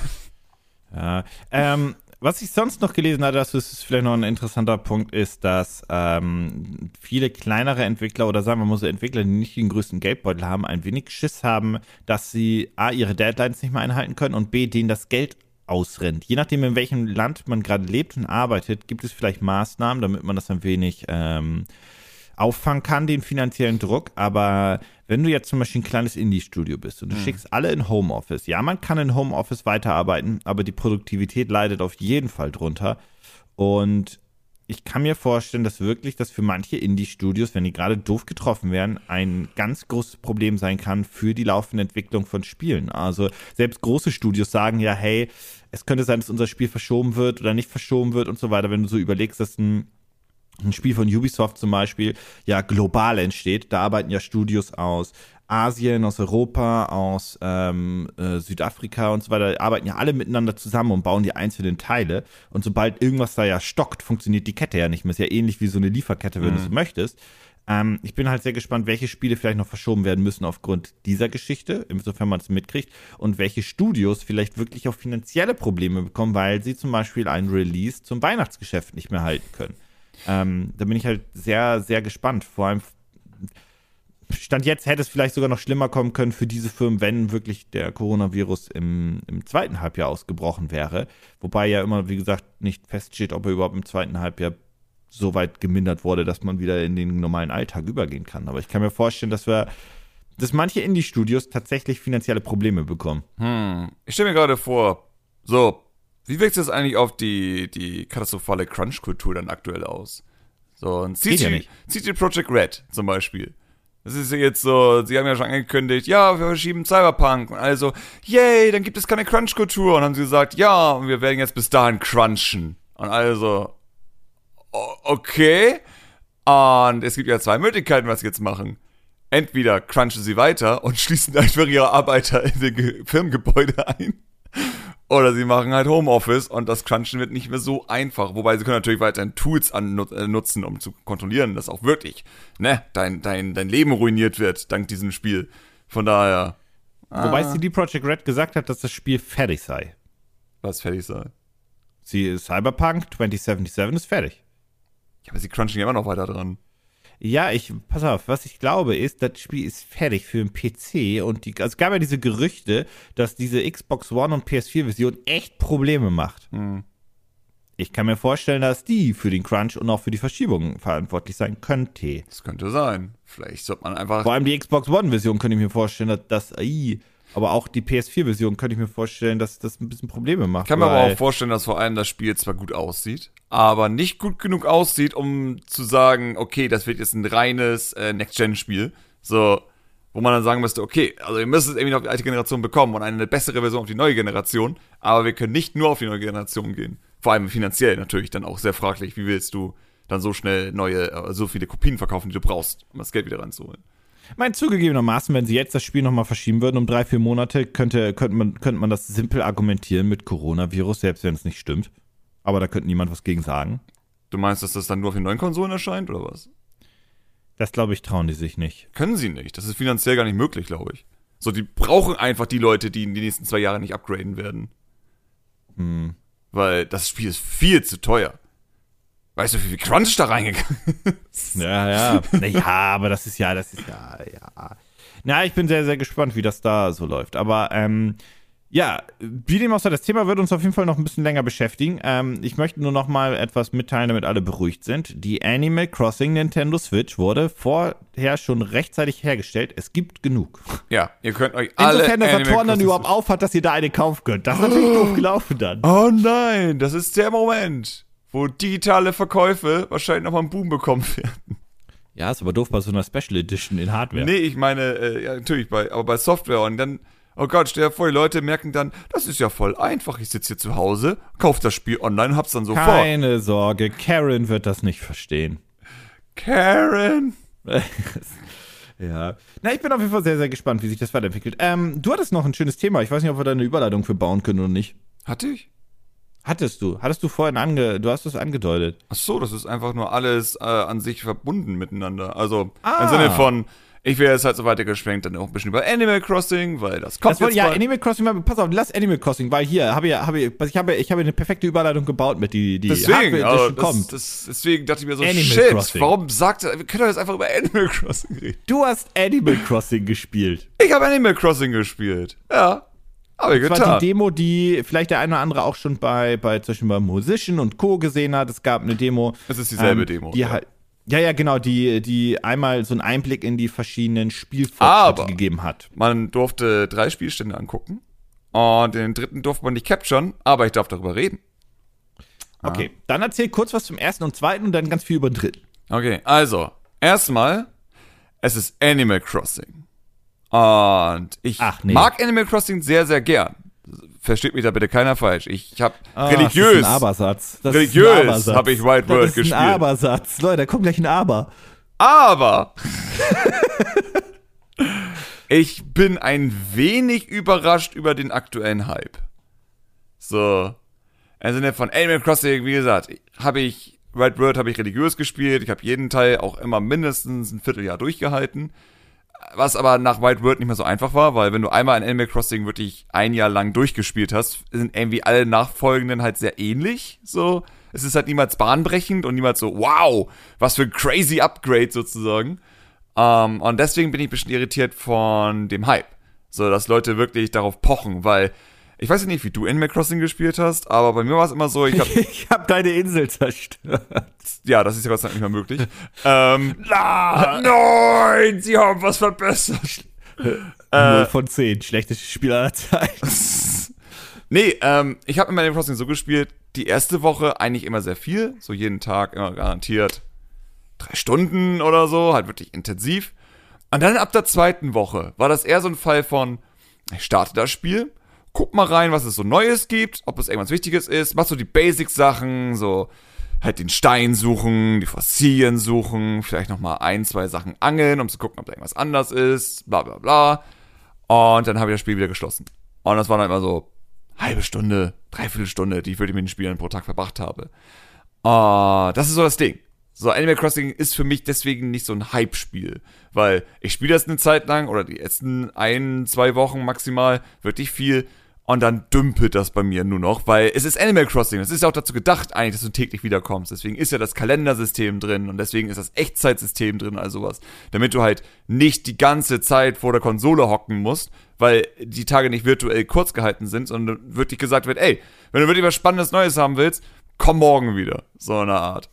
Ja, ähm, was ich sonst noch gelesen hatte, das ist vielleicht noch ein interessanter Punkt, ist, dass ähm, viele kleinere Entwickler oder sagen wir mal so Entwickler, die nicht den größten Geldbeutel haben, ein wenig Schiss haben, dass sie A, ihre Deadlines nicht mehr einhalten können und B, denen das Geld ausrennt. Je nachdem, in welchem Land man gerade lebt und arbeitet, gibt es vielleicht Maßnahmen, damit man das ein wenig ähm, auffangen kann, den finanziellen Druck. Aber wenn du jetzt zum Beispiel ein kleines Indie-Studio bist und du hm. schickst alle in Homeoffice, ja, man kann in Homeoffice weiterarbeiten, aber die Produktivität leidet auf jeden Fall drunter. Und ich kann mir vorstellen, dass wirklich das für manche Indie-Studios, wenn die gerade doof getroffen werden, ein ganz großes Problem sein kann für die laufende Entwicklung von Spielen. Also selbst große Studios sagen ja, hey, es könnte sein, dass unser Spiel verschoben wird oder nicht verschoben wird und so weiter. Wenn du so überlegst, dass ein ein Spiel von Ubisoft zum Beispiel ja global entsteht. Da arbeiten ja Studios aus Asien, aus Europa, aus ähm, äh, Südafrika und so weiter, arbeiten ja alle miteinander zusammen und bauen die einzelnen Teile. Und sobald irgendwas da ja stockt, funktioniert die Kette ja nicht mehr. Ist ja ähnlich wie so eine Lieferkette, wenn mhm. du so möchtest. Ähm, ich bin halt sehr gespannt, welche Spiele vielleicht noch verschoben werden müssen aufgrund dieser Geschichte, insofern man es mitkriegt, und welche Studios vielleicht wirklich auch finanzielle Probleme bekommen, weil sie zum Beispiel einen Release zum Weihnachtsgeschäft nicht mehr halten können. Ähm, da bin ich halt sehr, sehr gespannt. Vor allem, Stand jetzt hätte es vielleicht sogar noch schlimmer kommen können für diese Firmen, wenn wirklich der Coronavirus im, im zweiten Halbjahr ausgebrochen wäre. Wobei ja immer, wie gesagt, nicht feststeht, ob er überhaupt im zweiten Halbjahr so weit gemindert wurde, dass man wieder in den normalen Alltag übergehen kann. Aber ich kann mir vorstellen, dass wir, dass manche Indie-Studios tatsächlich finanzielle Probleme bekommen. Hm. Ich stelle mir gerade vor, so, wie wirkt das eigentlich auf die, die katastrophale Crunch-Kultur dann aktuell aus? So, ein CG, ja CG Project Red zum Beispiel. Das ist jetzt so, sie haben ja schon angekündigt, ja, wir verschieben Cyberpunk. Und also, yay, dann gibt es keine Crunch-Kultur. Und haben sie gesagt, ja, wir werden jetzt bis dahin crunchen. Und also, okay. Und es gibt ja zwei Möglichkeiten, was sie jetzt machen. Entweder crunchen sie weiter und schließen einfach ihre Arbeiter in den Firmengebäude ein. Oder sie machen halt Homeoffice und das Crunchen wird nicht mehr so einfach. Wobei sie können natürlich weiterhin Tools an, äh, nutzen, um zu kontrollieren, dass auch wirklich, ne, dein, dein, dein Leben ruiniert wird dank diesem Spiel. Von daher. Wobei ah. CD Projekt Red gesagt hat, dass das Spiel fertig sei. Was fertig sei? Sie, Cyberpunk 2077 ist fertig. Ja, aber sie crunchen ja immer noch weiter dran. Ja, ich, pass auf, was ich glaube ist, das Spiel ist fertig für den PC und die, also es gab ja diese Gerüchte, dass diese Xbox One und PS4-Version echt Probleme macht. Mhm. Ich kann mir vorstellen, dass die für den Crunch und auch für die Verschiebung verantwortlich sein könnte. Das könnte sein. Vielleicht sollte man einfach. Vor allem die Xbox One-Version könnte ich mir vorstellen, dass das AI aber auch die PS4-Version könnte ich mir vorstellen, dass das ein bisschen Probleme macht. Ich kann mir aber auch vorstellen, dass vor allem das Spiel zwar gut aussieht, aber nicht gut genug aussieht, um zu sagen, okay, das wird jetzt ein reines äh, Next-Gen-Spiel. So, wo man dann sagen müsste, okay, also ihr müsst es irgendwie auf die alte Generation bekommen und eine bessere Version auf die neue Generation, aber wir können nicht nur auf die neue Generation gehen. Vor allem finanziell natürlich dann auch sehr fraglich, wie willst du dann so schnell neue, äh, so viele Kopien verkaufen, die du brauchst, um das Geld wieder reinzuholen. Mein zugegebenermaßen, wenn sie jetzt das Spiel nochmal verschieben würden um drei, vier Monate, könnte, könnte, man, könnte man das simpel argumentieren mit Coronavirus, selbst wenn es nicht stimmt. Aber da könnte niemand was gegen sagen. Du meinst, dass das dann nur auf den neuen Konsolen erscheint, oder was? Das glaube ich, trauen die sich nicht. Können sie nicht. Das ist finanziell gar nicht möglich, glaube ich. So, die brauchen einfach die Leute, die in den nächsten zwei Jahren nicht upgraden werden. Hm. Weil das Spiel ist viel zu teuer. Weißt du, wie viel Crunch da reingegangen ist? Ja, ja. Ja, aber das ist ja, das ist ja, ja. Na, ich bin sehr, sehr gespannt, wie das da so läuft. Aber ähm, ja, wie dem auch sei, das Thema wird uns auf jeden Fall noch ein bisschen länger beschäftigen. Ähm, ich möchte nur noch mal etwas mitteilen, damit alle beruhigt sind. Die Animal Crossing Nintendo Switch wurde vorher schon rechtzeitig hergestellt. Es gibt genug. Ja, ihr könnt euch alle Insofern der Saturn dann überhaupt aufhat, dass ihr da eine kaufen könnt. Das ist natürlich doof gelaufen dann. Oh nein, das ist der Moment wo digitale Verkäufe wahrscheinlich nochmal einen Boom bekommen werden. Ja, ist aber doof bei so einer Special Edition in Hardware. Nee, ich meine, äh, ja, natürlich, bei, aber bei Software und dann, oh Gott, stell dir vor, die Leute merken dann, das ist ja voll einfach, ich sitze hier zu Hause, kauf das Spiel online, hab's dann sofort. Keine Sorge, Karen wird das nicht verstehen. Karen! ja. Na, ich bin auf jeden Fall sehr, sehr gespannt, wie sich das weiterentwickelt. Ähm, du hattest noch ein schönes Thema. Ich weiß nicht, ob wir da eine Überleitung für bauen können oder nicht. Hatte ich? Hattest du, hattest du vorhin ange, du hast es angedeutet. Ach so, das ist einfach nur alles äh, an sich verbunden miteinander. Also ah. im Sinne von, ich wäre jetzt halt so weitergeschwenkt, dann auch ein bisschen über Animal Crossing, weil das kommt das wollt, Ja, Animal Crossing, pass auf, lass Animal Crossing, weil hier habe ich, habe ich, ich habe, ich habe eine perfekte Überleitung gebaut mit die, die deswegen, also, das, kommt. Das, deswegen dachte ich mir so, Animal shit, Crossing. warum sagt, wir können doch jetzt einfach über Animal Crossing reden. Du hast Animal Crossing gespielt. Ich habe Animal Crossing gespielt, ja. Aber das war die Demo, die vielleicht der eine oder andere auch schon bei, bei zum Beispiel bei Musician und Co. gesehen hat. Es gab eine Demo. Es ist dieselbe ähm, Demo. Die ja. halt, Ja, ja, genau, die, die einmal so einen Einblick in die verschiedenen Spielfortschritte gegeben hat. Man durfte drei Spielstände angucken und den dritten durfte man nicht capturen, aber ich darf darüber reden. Okay, ah. dann erzähl kurz was zum ersten und zweiten und dann ganz viel über den dritten. Okay, also, erstmal, es ist Animal Crossing. Und ich Ach, nee. mag Animal Crossing sehr, sehr gern. Versteht mich da bitte keiner falsch. Ich habe ah, religiös. Das ist ein Abersatz. Das religiös habe ich White World gespielt. Das ist ein Abersatz. Leute, da kommt gleich ein Aber. Aber ich bin ein wenig überrascht über den aktuellen Hype. So. Im Sinne von Animal Crossing, wie gesagt, habe ich White World habe ich religiös gespielt. Ich habe jeden Teil auch immer mindestens ein Vierteljahr durchgehalten was aber nach White World nicht mehr so einfach war, weil wenn du einmal in Animal Crossing wirklich ein Jahr lang durchgespielt hast, sind irgendwie alle nachfolgenden halt sehr ähnlich. So, es ist halt niemals bahnbrechend und niemals so, wow, was für ein crazy Upgrade sozusagen. Um, ähm, und deswegen bin ich ein bisschen irritiert von dem Hype. So, dass Leute wirklich darauf pochen, weil ich weiß nicht, wie du Animal Crossing gespielt hast, aber bei mir war es immer so, ich habe ich hab deine Insel zerstört. Ja, das ist ja Gott sei Dank nicht mehr möglich. ähm, Na, nein, sie haben was verbessert. Äh, 0 von 10, schlechteste Spiel aller Zeiten. nee, ähm, ich habe Animal Crossing so gespielt, die erste Woche eigentlich immer sehr viel, so jeden Tag immer garantiert drei Stunden oder so, halt wirklich intensiv. Und dann ab der zweiten Woche war das eher so ein Fall von, ich starte das Spiel, guck mal rein, was es so Neues gibt, ob es irgendwas Wichtiges ist, mach so die Basic-Sachen, so halt den Stein suchen, die Fossilien suchen, vielleicht nochmal ein, zwei Sachen angeln, um zu gucken, ob da irgendwas anders ist, bla bla bla. Und dann habe ich das Spiel wieder geschlossen. Und das war dann immer so halbe Stunde, dreiviertel Stunde, die ich wirklich mit den Spielen pro Tag verbracht habe. Uh, das ist so das Ding. So, Animal Crossing ist für mich deswegen nicht so ein Hype-Spiel, weil ich spiele das eine Zeit lang oder die ersten ein, zwei Wochen maximal wirklich viel und dann dümpelt das bei mir nur noch, weil es ist Animal Crossing. Es ist ja auch dazu gedacht, eigentlich, dass du täglich wiederkommst. Deswegen ist ja das Kalendersystem drin und deswegen ist das Echtzeitsystem drin, also sowas. Damit du halt nicht die ganze Zeit vor der Konsole hocken musst, weil die Tage nicht virtuell kurz gehalten sind, sondern wirklich gesagt wird, ey, wenn du wirklich was Spannendes Neues haben willst, komm morgen wieder. So eine Art.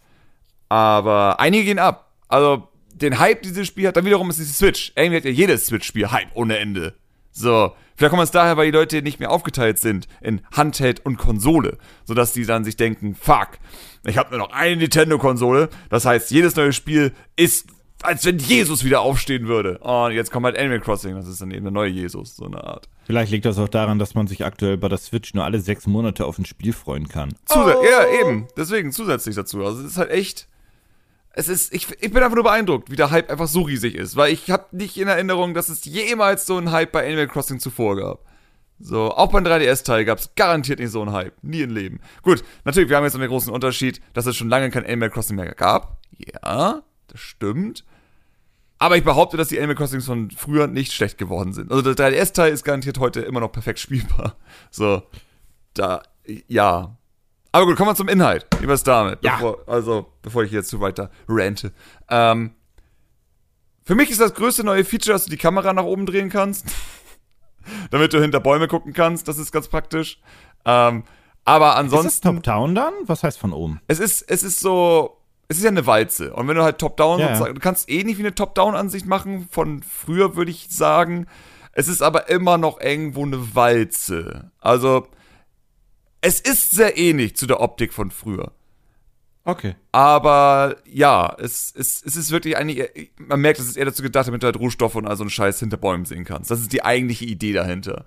Aber einige gehen ab. Also, den Hype dieses Spiel hat, dann wiederum ist die Switch. Irgendwie hat ja jedes Switch-Spiel Hype ohne Ende. So, vielleicht kommt es daher, weil die Leute nicht mehr aufgeteilt sind in Handheld und Konsole, sodass die dann sich denken, fuck, ich habe nur noch eine Nintendo-Konsole, das heißt, jedes neue Spiel ist, als wenn Jesus wieder aufstehen würde. Und jetzt kommt halt Animal Crossing, das ist dann eben der neue Jesus, so eine Art. Vielleicht liegt das auch daran, dass man sich aktuell bei der Switch nur alle sechs Monate auf ein Spiel freuen kann. Zus oh. Ja, eben, deswegen zusätzlich dazu. Also es ist halt echt es ist, ich, ich bin einfach nur beeindruckt, wie der Hype einfach so riesig ist, weil ich habe nicht in Erinnerung, dass es jemals so einen Hype bei Animal Crossing zuvor gab. So, auch beim 3DS-Teil gab es garantiert nicht so einen Hype. Nie im Leben. Gut, natürlich, wir haben jetzt einen großen Unterschied, dass es schon lange kein Animal Crossing mehr gab. Ja, das stimmt. Aber ich behaupte, dass die Animal Crossings von früher nicht schlecht geworden sind. Also der 3DS-Teil ist garantiert heute immer noch perfekt spielbar. So, da, ja. Aber gut, kommen wir zum Inhalt. Wie war es damit? Ja. Bevor, also, bevor ich jetzt zu weiter rante. Ähm, für mich ist das größte neue Feature, dass du die Kamera nach oben drehen kannst. damit du hinter Bäume gucken kannst. Das ist ganz praktisch. Ähm, aber ansonsten. Ist das Top-Down dann? Was heißt von oben? Es ist, es ist so. Es ist ja eine Walze. Und wenn du halt Top-Down, ja. du kannst eh nicht wie eine Top-Down-Ansicht machen. Von früher würde ich sagen. Es ist aber immer noch irgendwo eine Walze. Also, es ist sehr ähnlich zu der Optik von früher. Okay. Aber ja, es, es, es ist wirklich eigentlich, man merkt, es ist eher dazu gedacht, damit du halt Rohstoffe und all so einen Scheiß hinter Bäumen sehen kannst. Das ist die eigentliche Idee dahinter.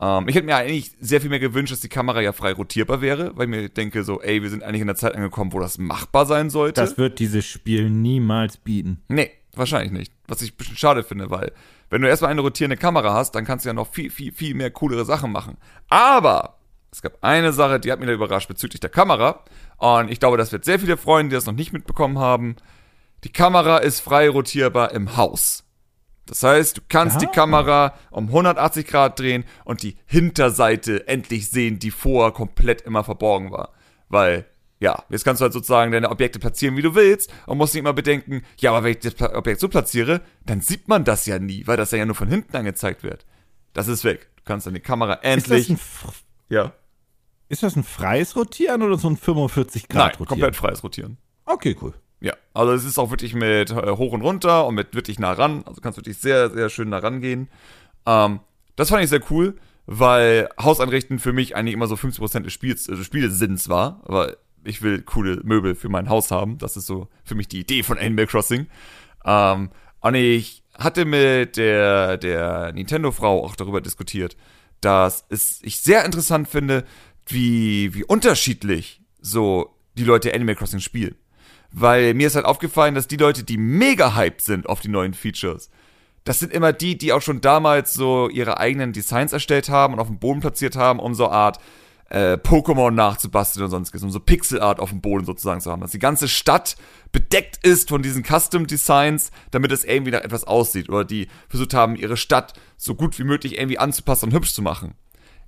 Ähm, ich hätte mir eigentlich sehr viel mehr gewünscht, dass die Kamera ja frei rotierbar wäre, weil ich mir denke so, ey, wir sind eigentlich in der Zeit angekommen, wo das machbar sein sollte. Das wird dieses Spiel niemals bieten. Nee, wahrscheinlich nicht. Was ich ein bisschen schade finde, weil wenn du erstmal eine rotierende Kamera hast, dann kannst du ja noch viel, viel, viel mehr coolere Sachen machen. Aber es gab eine Sache, die hat mich da überrascht bezüglich der Kamera. Und ich glaube, das wird sehr viele freuen, die das noch nicht mitbekommen haben. Die Kamera ist frei rotierbar im Haus. Das heißt, du kannst ja. die Kamera um 180 Grad drehen und die Hinterseite endlich sehen, die vorher komplett immer verborgen war. Weil, ja, jetzt kannst du halt sozusagen deine Objekte platzieren, wie du willst und musst nicht immer bedenken, ja, aber wenn ich das Objekt so platziere, dann sieht man das ja nie, weil das ja nur von hinten angezeigt wird. Das ist weg. Du kannst deine Kamera endlich. Ist das ein ja. Ist das ein freies Rotieren oder so ein 45 Grad Nein, Rotieren? komplett freies Rotieren. Okay, cool. Ja, also es ist auch wirklich mit äh, hoch und runter und mit wirklich nah ran. Also kannst wirklich sehr, sehr schön nah rangehen. Ähm, das fand ich sehr cool, weil Haus einrichten für mich eigentlich immer so 50% des Spiels, also Spielesinns war. Aber ich will coole Möbel für mein Haus haben. Das ist so für mich die Idee von Animal Crossing. Ähm, und ich hatte mit der, der Nintendo-Frau auch darüber diskutiert, dass es, ich sehr interessant finde, wie, wie unterschiedlich so die Leute Animal Crossing spielen. Weil mir ist halt aufgefallen, dass die Leute, die mega hyped sind auf die neuen Features, das sind immer die, die auch schon damals so ihre eigenen Designs erstellt haben und auf dem Boden platziert haben, um so Art äh, Pokémon nachzubasteln und sonstiges, um so Pixelart auf dem Boden sozusagen zu haben. Dass die ganze Stadt bedeckt ist von diesen Custom Designs, damit es irgendwie nach etwas aussieht. Oder die versucht haben, ihre Stadt so gut wie möglich irgendwie anzupassen und hübsch zu machen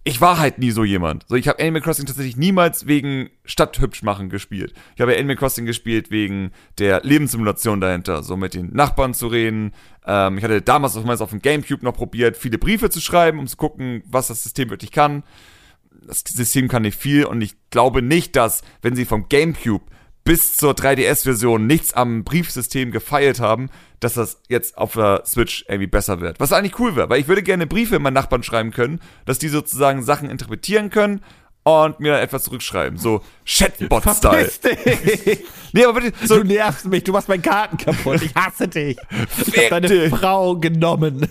ich war halt nie so jemand. So, ich habe Animal Crossing tatsächlich niemals wegen Stadt hübsch machen gespielt. Ich habe Animal Crossing gespielt wegen der Lebenssimulation dahinter, so mit den Nachbarn zu reden. Ähm, ich hatte damals auf, auf dem Gamecube noch probiert, viele Briefe zu schreiben, um zu gucken, was das System wirklich kann. Das System kann nicht viel und ich glaube nicht, dass, wenn sie vom Gamecube bis zur 3DS-Version nichts am Briefsystem gefeilt haben, dass das jetzt auf der Switch irgendwie besser wird. Was eigentlich cool wäre, weil ich würde gerne Briefe in meinen Nachbarn schreiben können, dass die sozusagen Sachen interpretieren können und mir dann etwas zurückschreiben. So Chatbot-Style. nee, aber bitte, so, du nervst mich, du machst meinen Karten kaputt. Ich hasse dich. Ich hab deine Frau genommen.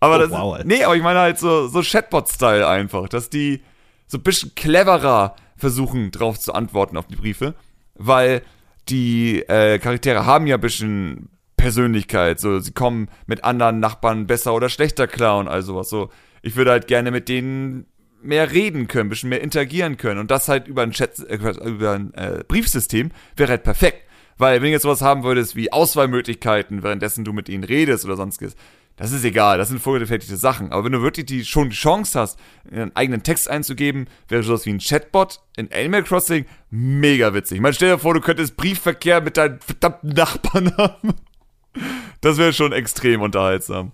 Aber oh, das, wow. nee, aber ich meine halt so, so Chatbot-Style einfach, dass die so ein bisschen cleverer versuchen, drauf zu antworten auf die Briefe weil die äh, Charaktere haben ja ein bisschen Persönlichkeit. So, sie kommen mit anderen Nachbarn besser oder schlechter klar und all sowas. So, ich würde halt gerne mit denen mehr reden können, ein bisschen mehr interagieren können. Und das halt über ein Chat, äh, über ein äh, Briefsystem wäre halt perfekt. Weil wenn du jetzt sowas haben würdest wie Auswahlmöglichkeiten, währenddessen du mit ihnen redest oder sonstiges, das ist egal, das sind vorgefertigte Sachen. Aber wenn du wirklich die, schon die Chance hast, einen eigenen Text einzugeben, wäre sowas wie ein Chatbot in Animal Crossing mega witzig. Ich meine, stell dir vor, du könntest Briefverkehr mit deinen verdammten Nachbarn haben. Das wäre schon extrem unterhaltsam.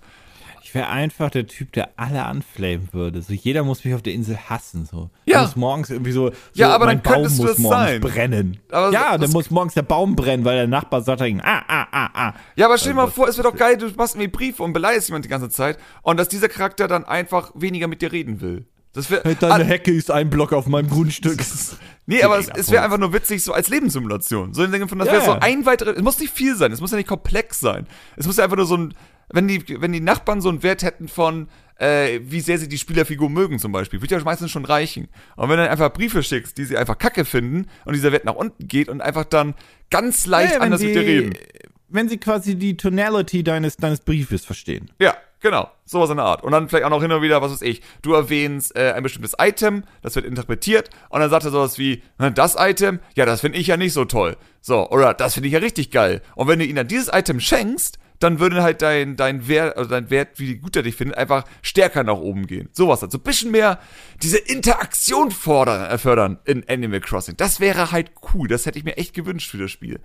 Ich wäre einfach der Typ, der alle anflamen würde. So jeder muss mich auf der Insel hassen. So. Ja. muss morgens irgendwie so. so ja, aber mein dann Baum muss morgens sein. brennen. Aber ja, dann muss morgens der Baum brennen, weil der Nachbar sagt dann, ah, ah, ah, ah. Ja, aber stell dir mal vor, es wäre doch geil, du machst mir Briefe und beleidigst jemand die ganze Zeit und dass dieser Charakter dann einfach weniger mit dir reden will. Das wär, hey, Deine Hecke ist ein Block auf meinem Grundstück. nee, aber es, es wäre einfach nur witzig, so als Lebenssimulation. So in Sinne von, das ja, wäre so ein weiterer, es muss nicht viel sein, es muss ja nicht komplex sein. Es muss ja einfach nur so ein, wenn die, wenn die Nachbarn so einen Wert hätten von, äh, wie sehr sie die Spielerfigur mögen zum Beispiel, würde ja meistens schon reichen. Und wenn du dann einfach Briefe schickst, die sie einfach kacke finden und dieser Wert nach unten geht und einfach dann ganz leicht ja, anders die, mit dir reden. Wenn sie quasi die Tonality deines, deines Briefes verstehen. Ja, Genau, sowas in der Art. Und dann vielleicht auch noch hin und wieder, was weiß ich, du erwähnst äh, ein bestimmtes Item, das wird interpretiert und dann sagt er sowas wie, das Item, ja, das finde ich ja nicht so toll. So, oder das finde ich ja richtig geil. Und wenn du ihnen dann dieses Item schenkst, dann würde halt dein, dein Wert, also dein Wert, wie gut er dich findet, einfach stärker nach oben gehen. Sowas halt. So ein bisschen mehr diese Interaktion fordern, äh, fördern in Animal Crossing. Das wäre halt cool. Das hätte ich mir echt gewünscht für das Spiel.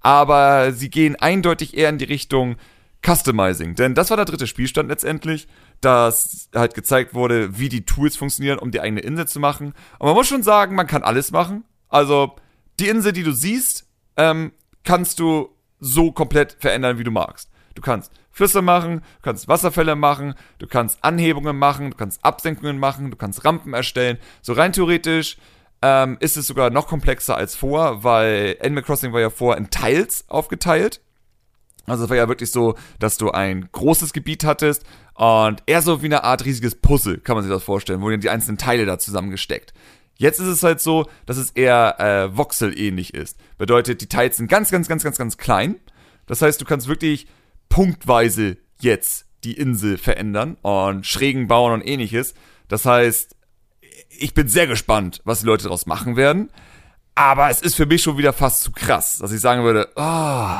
Aber sie gehen eindeutig eher in die Richtung Customizing. Denn das war der dritte Spielstand letztendlich, dass halt gezeigt wurde, wie die Tools funktionieren, um die eigene Insel zu machen. Und man muss schon sagen, man kann alles machen. Also, die Insel, die du siehst, ähm, kannst du so komplett verändern, wie du magst. Du kannst Flüsse machen, du kannst Wasserfälle machen, du kannst Anhebungen machen, du kannst Absenkungen machen, du kannst Rampen erstellen. So rein theoretisch ähm, ist es sogar noch komplexer als vor, weil Animal Crossing war ja vor in Tiles aufgeteilt. Also es war ja wirklich so, dass du ein großes Gebiet hattest und eher so wie eine Art riesiges Puzzle, kann man sich das vorstellen, wo die einzelnen Teile da zusammengesteckt. Jetzt ist es halt so, dass es eher äh, Voxel-ähnlich ist. Bedeutet, die Teils sind ganz, ganz, ganz, ganz, ganz klein. Das heißt, du kannst wirklich punktweise jetzt die Insel verändern und schrägen bauen und ähnliches. Das heißt, ich bin sehr gespannt, was die Leute daraus machen werden. Aber es ist für mich schon wieder fast zu krass, dass ich sagen würde, oh,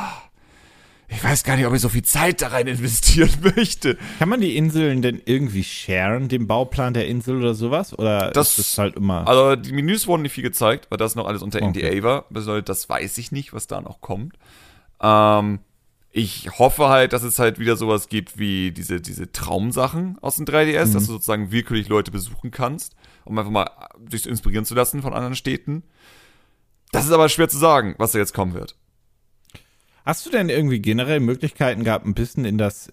ich weiß gar nicht, ob ich so viel Zeit da rein investieren möchte. Kann man die Inseln denn irgendwie sharen, den Bauplan der Insel oder sowas? Oder das, ist das halt immer. Also die Menüs wurden nicht viel gezeigt, weil das noch alles unter okay. NDA war. Das weiß ich nicht, was da noch kommt. Ähm, ich hoffe halt, dass es halt wieder sowas gibt wie diese, diese Traumsachen aus dem 3DS, mhm. dass du sozusagen wirklich Leute besuchen kannst, um einfach mal dich inspirieren zu lassen von anderen Städten. Das ist aber schwer zu sagen, was da jetzt kommen wird. Hast du denn irgendwie generell Möglichkeiten gehabt, ein bisschen in das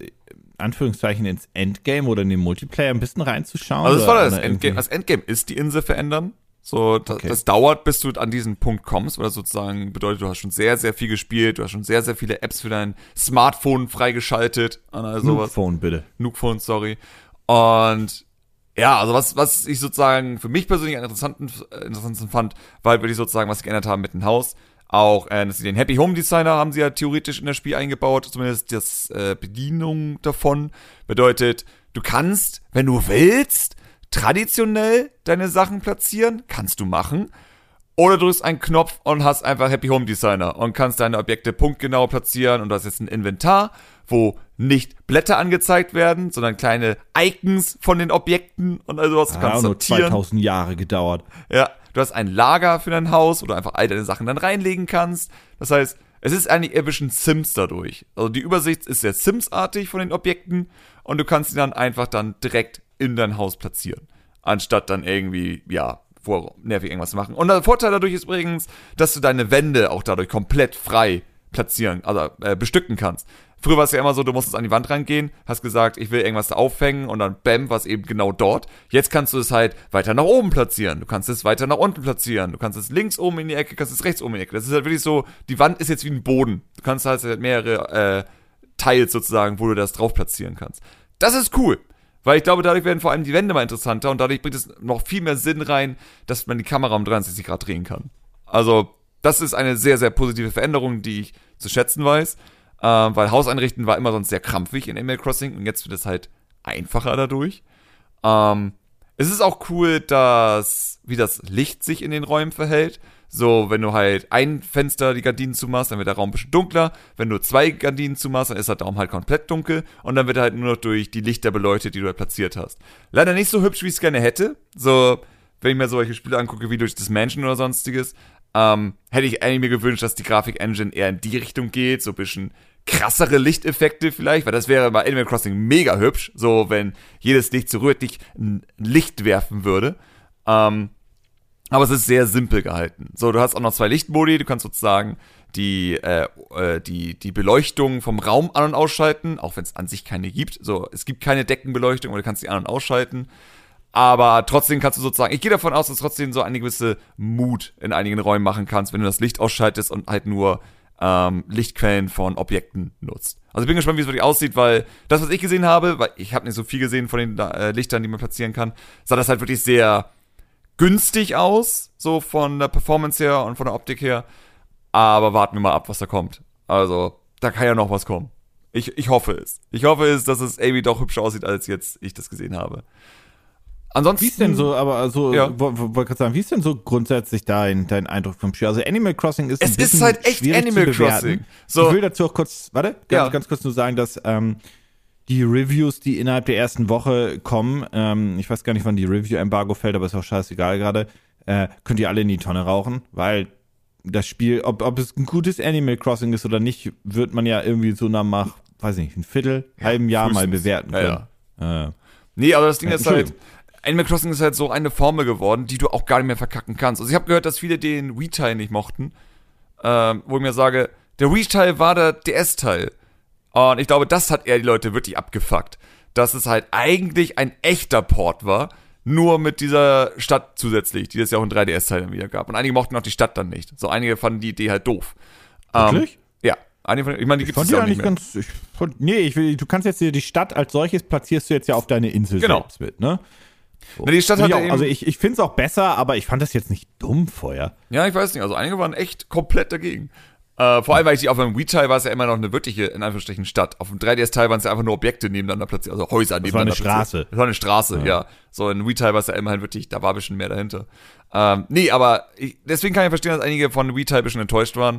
Anführungszeichen ins Endgame oder in den Multiplayer ein bisschen reinzuschauen? Also das war das Endgame. Das Endgame ist die Insel verändern. So, das, okay. das, dauert, bis du an diesen Punkt kommst, weil das sozusagen bedeutet, du hast schon sehr, sehr viel gespielt, du hast schon sehr, sehr viele Apps für dein Smartphone freigeschaltet. Also Nuke-Phone, bitte. Nuke-Phone, sorry. Und ja, also was, was ich sozusagen für mich persönlich am interessanten, interessantesten fand, war halt wirklich sozusagen, was sie geändert haben mit dem Haus. Auch, äh, den Happy Home Designer haben sie ja theoretisch in das Spiel eingebaut, zumindest das äh, Bedienung davon. Bedeutet, du kannst, wenn du willst, traditionell deine Sachen platzieren, kannst du machen. Oder du drückst einen Knopf und hast einfach Happy Home Designer und kannst deine Objekte punktgenau platzieren und du hast jetzt ein Inventar, wo nicht Blätter angezeigt werden, sondern kleine Icons von den Objekten und also was. Du kannst nur 2000 Jahre gedauert. Ja, du hast ein Lager für dein Haus, wo du einfach all deine Sachen dann reinlegen kannst. Das heißt, es ist eigentlich eher ein bisschen Sims dadurch. Also die Übersicht ist sehr Sims-artig von den Objekten und du kannst sie dann einfach dann direkt in dein Haus platzieren. Anstatt dann irgendwie, ja, vor nervig irgendwas machen. Und der Vorteil dadurch ist übrigens, dass du deine Wände auch dadurch komplett frei platzieren, also äh, bestücken kannst. Früher war es ja immer so, du musstest an die Wand rangehen, hast gesagt, ich will irgendwas da aufhängen und dann bam, war es eben genau dort. Jetzt kannst du es halt weiter nach oben platzieren. Du kannst es weiter nach unten platzieren. Du kannst es links oben in die Ecke, kannst es rechts oben in die Ecke. Das ist halt wirklich so, die Wand ist jetzt wie ein Boden. Du kannst halt mehrere äh, Teils sozusagen, wo du das drauf platzieren kannst. Das ist cool. Weil ich glaube, dadurch werden vor allem die Wände mal interessanter und dadurch bringt es noch viel mehr Sinn rein, dass man die Kamera um 63 Grad drehen kann. Also, das ist eine sehr, sehr positive Veränderung, die ich zu schätzen weiß. Ähm, weil Hauseinrichten war immer sonst sehr krampfig in Animal Crossing und jetzt wird es halt einfacher dadurch. Ähm, es ist auch cool, dass, wie das Licht sich in den Räumen verhält. So, wenn du halt ein Fenster die Gardinen zumachst, dann wird der Raum ein bisschen dunkler. Wenn du zwei Gardinen zumachst, dann ist der Raum halt komplett dunkel. Und dann wird er halt nur noch durch die Lichter beleuchtet, die du halt platziert hast. Leider nicht so hübsch, wie ich es gerne hätte. So, wenn ich mir solche Spiele angucke, wie durch das Mansion oder sonstiges, ähm, hätte ich eigentlich mir gewünscht, dass die Grafik-Engine eher in die Richtung geht. So ein bisschen krassere Lichteffekte vielleicht, weil das wäre bei Animal Crossing mega hübsch. So, wenn jedes Licht so rötlich Licht werfen würde. Ähm, aber es ist sehr simpel gehalten. So, du hast auch noch zwei Lichtmodi. Du kannst sozusagen die, äh, äh, die, die Beleuchtung vom Raum an- und ausschalten, auch wenn es an sich keine gibt. So, es gibt keine Deckenbeleuchtung, aber du kannst die an- und ausschalten. Aber trotzdem kannst du sozusagen, ich gehe davon aus, dass du trotzdem so eine gewisse Mut in einigen Räumen machen kannst, wenn du das Licht ausschaltest und halt nur ähm, Lichtquellen von Objekten nutzt. Also ich bin gespannt, wie es wirklich aussieht, weil das, was ich gesehen habe, weil ich habe nicht so viel gesehen von den äh, Lichtern, die man platzieren kann, sah das halt wirklich sehr günstig aus, so von der Performance her und von der Optik her. Aber warten wir mal ab, was da kommt. Also, da kann ja noch was kommen. Ich, ich hoffe es. Ich hoffe es, dass es irgendwie doch hübscher aussieht, als jetzt ich das gesehen habe. Ansonsten. Wie ist denn so, aber also, ja. wollte gerade sagen, wie ist denn so grundsätzlich dein, dein Eindruck vom Spiel? Also Animal Crossing ist Es ist halt echt Animal Crossing. So. Ich will dazu auch kurz, warte, ganz, ja. ganz kurz nur sagen, dass ähm, die Reviews, die innerhalb der ersten Woche kommen, ähm, ich weiß gar nicht, wann die Review-Embargo fällt, aber ist auch scheißegal gerade, äh, könnt ihr alle in die Tonne rauchen, weil das Spiel, ob, ob es ein gutes Animal Crossing ist oder nicht, wird man ja irgendwie so nach, weiß nicht, ein Viertel, ja, halben Jahr frühestens. mal bewerten können. Ja, ja. Äh, nee, aber das Ding ist halt, Animal Crossing ist halt so eine Formel geworden, die du auch gar nicht mehr verkacken kannst. Also ich habe gehört, dass viele den Wii-Teil nicht mochten, ähm, wo ich mir sage, der Wii-Teil war der DS-Teil. Und ich glaube, das hat eher die Leute wirklich abgefuckt. Dass es halt eigentlich ein echter Port war, nur mit dieser Stadt zusätzlich, die es ja auch in 3DS-Teilen wieder gab. Und einige mochten auch die Stadt dann nicht. So einige fanden die Idee halt doof. Wirklich? Ähm, ja. Einige von, ich meine, die gibt es ja auch nicht mehr. Ganz, ich fand, nee, ich will, du kannst jetzt die Stadt als solches platzierst du jetzt ja auf deine Insel genau. selbst mit, ne? Na, die Stadt hat auch, also ich, ich finde es auch besser, aber ich fand das jetzt nicht dumm vorher. Ja, ich weiß nicht. Also einige waren echt komplett dagegen. Äh, vor allem, weil ich die auf dem Wii-Teil war es ja immer noch eine wirkliche, in Anführungsstrichen, Stadt. Auf dem 3DS-Teil waren es ja einfach nur Objekte nebeneinander platziert, also Häuser nebeneinander Das war eine Straße. Das war eine Straße, ja. ja. So, in Wii-Teil war es ja immerhin wirklich, da war ein bisschen mehr dahinter. Ähm, nee, aber ich, deswegen kann ich verstehen, dass einige von Wii-Teil ein bisschen enttäuscht waren.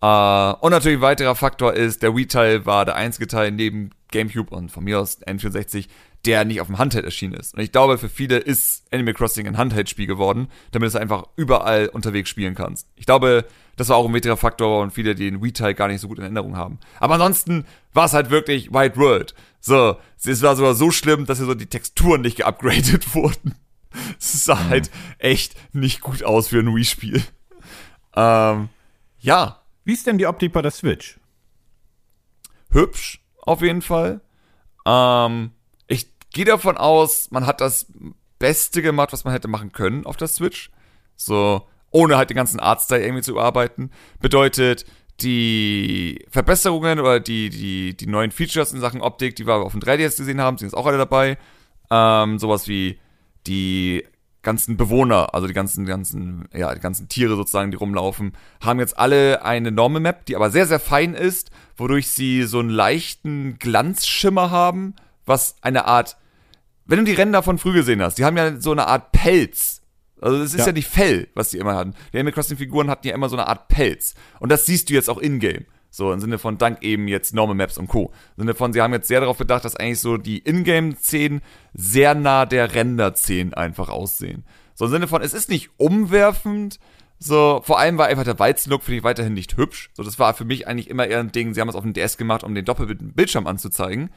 Äh, und natürlich ein weiterer Faktor ist, der Wii-Teil war der einzige Teil neben GameCube und von mir aus N64, der nicht auf dem Handheld erschienen ist. Und ich glaube, für viele ist Animal Crossing ein Handheld-Spiel geworden, damit du es einfach überall unterwegs spielen kannst. Ich glaube, das war auch ein weiterer Faktor und viele, die den Wii-Teil gar nicht so gut in Erinnerung haben. Aber ansonsten war es halt wirklich White World. So, es war sogar so schlimm, dass hier so die Texturen nicht geupgradet wurden. Es sah mhm. halt echt nicht gut aus für ein Wii-Spiel. Ähm, ja. Wie ist denn die Optik bei der Switch? hübsch, auf jeden Fall. Ähm, gehe davon aus, man hat das Beste gemacht, was man hätte machen können auf der Switch. So, ohne halt den ganzen Artstyle irgendwie zu überarbeiten. Bedeutet, die Verbesserungen oder die, die, die neuen Features in Sachen Optik, die wir auf dem 3DS gesehen haben, sind jetzt auch alle dabei. Ähm, sowas wie die ganzen Bewohner, also die ganzen, ganzen, ja, die ganzen Tiere sozusagen, die rumlaufen, haben jetzt alle eine Normal Map, die aber sehr, sehr fein ist, wodurch sie so einen leichten Glanzschimmer haben, was eine Art, wenn du die Ränder von früh gesehen hast, die haben ja so eine Art Pelz. Also das ist ja, ja die Fell, was die immer hatten. Die Animal Crossing Figuren hatten ja immer so eine Art Pelz. Und das siehst du jetzt auch in-game. So, im Sinne von dank eben jetzt Normal Maps und Co. Im Sinne von, sie haben jetzt sehr darauf bedacht, dass eigentlich so die Ingame-Szenen sehr nah der Render-Szenen einfach aussehen. So im Sinne von, es ist nicht umwerfend, so, vor allem war einfach der Weizenlook, finde ich, weiterhin nicht hübsch. So, das war für mich eigentlich immer eher ein Ding, sie haben es auf dem DS gemacht, um den doppelten Bildschirm anzuzeigen.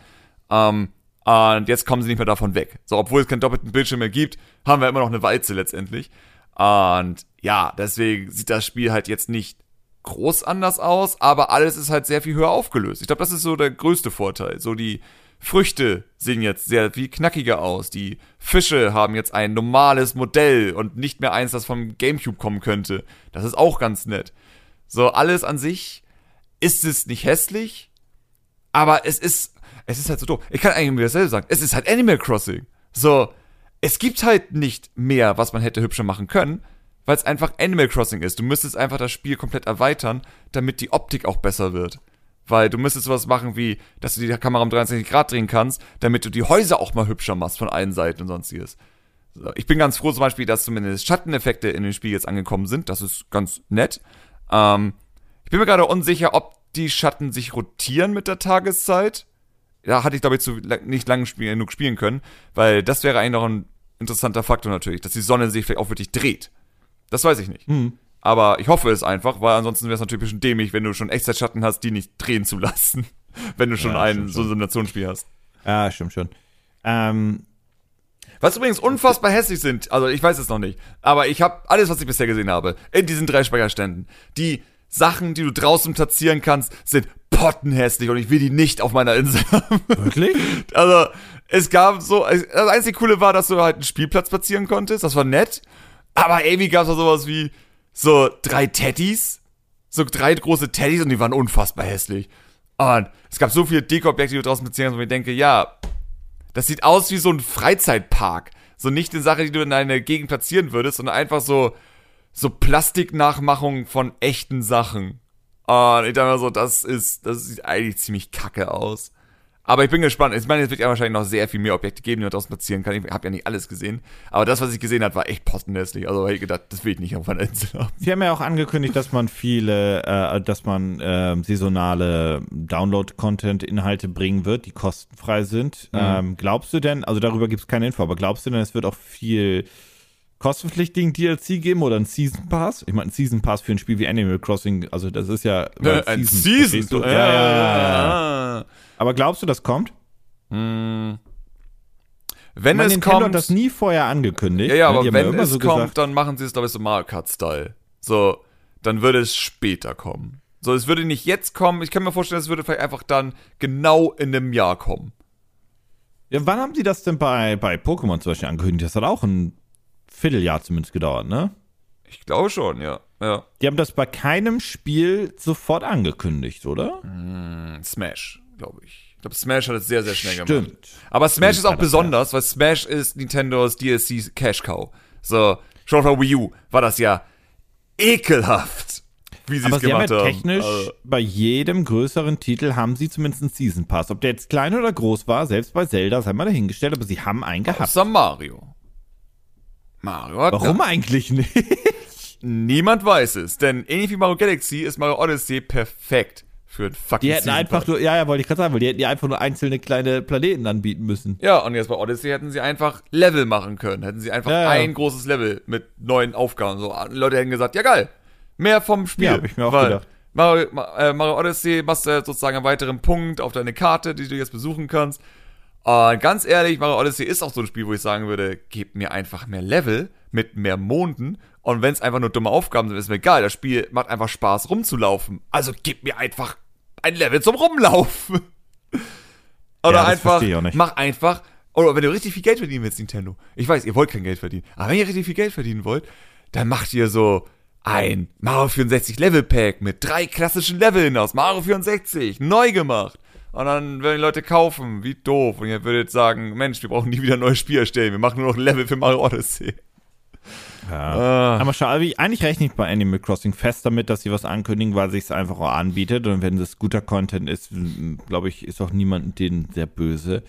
Ähm, und jetzt kommen sie nicht mehr davon weg. So, obwohl es keinen doppelten Bildschirm mehr gibt, haben wir immer noch eine Walze letztendlich. Und ja, deswegen sieht das Spiel halt jetzt nicht groß anders aus, aber alles ist halt sehr viel höher aufgelöst. Ich glaube, das ist so der größte Vorteil. So die Früchte sehen jetzt sehr viel knackiger aus. Die Fische haben jetzt ein normales Modell und nicht mehr eins, das vom GameCube kommen könnte. Das ist auch ganz nett. So alles an sich ist es nicht hässlich, aber es ist es ist halt so doof. Ich kann eigentlich dasselbe sagen. Es ist halt Animal Crossing. So, es gibt halt nicht mehr, was man hätte hübscher machen können weil es einfach Animal Crossing ist. Du müsstest einfach das Spiel komplett erweitern, damit die Optik auch besser wird. Weil du müsstest sowas machen wie, dass du die Kamera um 23 Grad drehen kannst, damit du die Häuser auch mal hübscher machst von allen Seiten und sonstiges. Ich bin ganz froh zum Beispiel, dass zumindest Schatteneffekte in dem Spiel jetzt angekommen sind. Das ist ganz nett. Ähm, ich bin mir gerade unsicher, ob die Schatten sich rotieren mit der Tageszeit. Da hatte ich, glaube ich, zu, nicht lange spielen, genug spielen können, weil das wäre eigentlich noch ein interessanter Faktor natürlich, dass die Sonne sich vielleicht auch wirklich dreht. Das weiß ich nicht. Mhm. Aber ich hoffe es einfach, weil ansonsten wäre es natürlich ein bisschen dämlich, wenn du schon Echtzeitschatten hast, die nicht drehen zu lassen. wenn du schon ja, ein so ein Simulationsspiel hast. Ja, stimmt schon. Ähm, was übrigens unfassbar hässlich sind, also ich weiß es noch nicht, aber ich habe alles, was ich bisher gesehen habe, in diesen drei Speicherständen. Die Sachen, die du draußen platzieren kannst, sind pottenhässlich und ich will die nicht auf meiner Insel haben. Wirklich? Also, es gab so, das einzige Coole war, dass du halt einen Spielplatz platzieren konntest, das war nett. Aber irgendwie gab es da sowas wie so drei Teddys, so drei große Teddys und die waren unfassbar hässlich. Und es gab so viele Deko-Objekte, die du draußen beziehen kannst, wo ich denke, ja, das sieht aus wie so ein Freizeitpark. So nicht eine Sache, die du in deiner Gegend platzieren würdest, sondern einfach so, so Plastiknachmachung von echten Sachen. Und ich dachte mir so, das ist, das sieht eigentlich ziemlich kacke aus. Aber ich bin gespannt. Ich meine, es wird ja wahrscheinlich noch sehr viel mehr Objekte geben, die man daraus platzieren kann. Ich habe ja nicht alles gesehen. Aber das, was ich gesehen habe, war echt postenhässlich. Also habe ich gedacht, das will ich nicht auf einer Insel haben. Sie haben ja auch angekündigt, dass man viele, äh, dass man äh, saisonale Download-Content-Inhalte bringen wird, die kostenfrei sind. Mhm. Ähm, glaubst du denn, also darüber gibt es keine Info, aber glaubst du denn, es wird auch viel kostenpflichtigen DLC geben oder ein Season Pass? Ich meine, ein Season Pass für ein Spiel wie Animal Crossing, also das ist ja. Äh, ein Season, Season ja, ja, ja, ja. Aber glaubst du, das kommt? Hm. Wenn meine, es Nintendo kommt. hat das nie vorher angekündigt. Ja, ja, ne? aber wenn es so kommt, gesagt, dann machen sie es, glaube ich, so Mario Kart-Style. So, dann würde es später kommen. So, es würde nicht jetzt kommen. Ich kann mir vorstellen, es würde vielleicht einfach dann genau in einem Jahr kommen. Ja, wann haben sie das denn bei, bei Pokémon zum Beispiel angekündigt? Das hat auch ein Vierteljahr zumindest gedauert, ne? Ich glaube schon, ja. ja. Die haben das bei keinem Spiel sofort angekündigt, oder? Mm, Smash, glaube ich. Ich glaube, Smash hat es sehr, sehr schnell Stimmt. gemacht. Aber Smash Stimmt, ist auch besonders, ja. weil Smash ist Nintendos DLC Cash Cow. So, schon von Wii U war das ja ekelhaft, wie sie es gemacht haben. Ja technisch also. bei jedem größeren Titel haben sie zumindest einen Season Pass. Ob der jetzt klein oder groß war, selbst bei Zelda, sei mal dahingestellt, aber sie haben einen gehabt. Außer Mario. Mario hat Warum eigentlich nicht? Niemand weiß es, denn ähnlich wie Mario Galaxy ist Mario Odyssey perfekt für ein fucking Die hätten einfach nur, ja, ja, wollte ich gerade sagen, weil die hätten ja einfach nur einzelne kleine Planeten anbieten müssen. Ja, und jetzt bei Odyssey hätten sie einfach Level machen können. Hätten sie einfach ja, ja. ein großes Level mit neuen Aufgaben. So, die Leute hätten gesagt, ja geil, mehr vom Spiel. Ja, hab ich mir auch weil gedacht. Mario, äh, Mario Odyssey machst du sozusagen einen weiteren Punkt auf deine Karte, die du jetzt besuchen kannst. Und ganz ehrlich, Mario Odyssey ist auch so ein Spiel, wo ich sagen würde, gebt mir einfach mehr Level mit mehr Monden. Und wenn es einfach nur dumme Aufgaben sind, ist mir egal. Das Spiel macht einfach Spaß rumzulaufen. Also gebt mir einfach ein Level zum Rumlaufen. Oder ja, einfach, mach einfach, oder wenn du richtig viel Geld verdienen willst, Nintendo. Ich weiß, ihr wollt kein Geld verdienen. Aber wenn ihr richtig viel Geld verdienen wollt, dann macht ihr so ein Mario 64 Level Pack mit drei klassischen Leveln aus Mario 64, neu gemacht. Und dann werden die Leute kaufen, wie doof. Und ihr würdet sagen, Mensch, wir brauchen nie wieder ein neues Spiel erstellen. Wir machen nur noch ein Level für Mario Odyssey. Ja. Ah. Aber schau, eigentlich rechne ich bei Animal Crossing fest damit, dass sie was ankündigen, weil sich es einfach auch anbietet. Und wenn das guter Content ist, glaube ich, ist auch niemand denen sehr böse.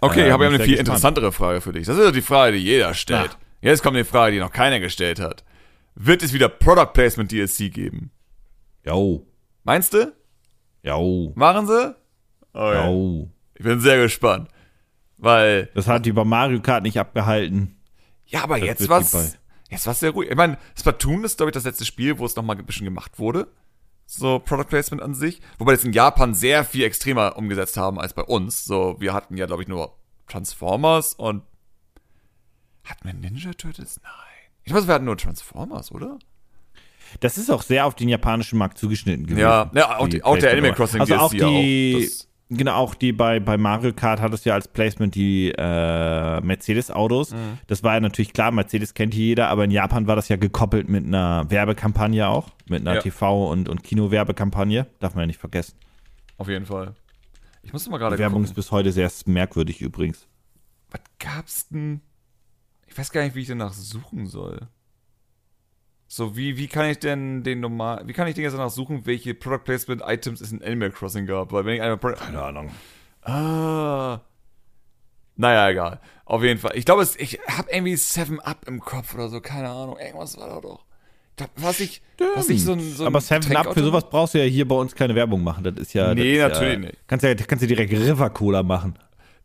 Okay, äh, ich habe eine viel gespannt. interessantere Frage für dich. Das ist ja die Frage, die jeder stellt. Ach. Jetzt kommt die Frage, die noch keiner gestellt hat. Wird es wieder Product Placement DLC geben? Jo. Meinst du? Jo. Machen sie? Okay. Jo. Ich bin sehr gespannt. Weil. Das hat die bei Mario Kart nicht abgehalten. Ja, aber das jetzt was. Jetzt war es sehr ruhig. Ich meine, Splatoon ist, glaube ich, das letzte Spiel, wo es nochmal ein bisschen gemacht wurde. So Product Placement an sich. Wobei das in Japan sehr viel extremer umgesetzt haben als bei uns. So, wir hatten ja, glaube ich, nur Transformers und. Hatten wir Ninja Turtles? Nein. Ich weiß, wir hatten nur Transformers, oder? Das ist auch sehr auf den japanischen Markt zugeschnitten gewesen. Ja, ja auch, die, auch der Animal Crossing also auch die, auch. Genau, auch die bei, bei Mario Kart hat es ja als Placement die äh, Mercedes-Autos. Mhm. Das war ja natürlich klar, Mercedes kennt jeder, aber in Japan war das ja gekoppelt mit einer Werbekampagne auch, mit einer ja. TV- und, und Kino-Werbekampagne. Darf man ja nicht vergessen. Auf jeden Fall. Ich muss mal gerade. Werbung gucken. ist bis heute sehr merkwürdig übrigens. Was gab's denn? Ich weiß gar nicht, wie ich danach suchen soll. So, wie, wie kann ich denn den normal, wie kann ich den jetzt danach suchen, welche Product Placement Items es in Animal Crossing gab? Weil wenn ich einmal Keine Ahnung. Ah. Naja, egal. Auf jeden Fall. Ich glaube, ich habe irgendwie 7 Up im Kopf oder so, keine Ahnung. Irgendwas war da doch. Was ich, was ich so ein, so Aber 7 Up für sowas brauchst du ja hier bei uns keine Werbung machen. Das ist ja. Nee, natürlich ja, nicht. Kannst ja, kannst du direkt River Cola machen.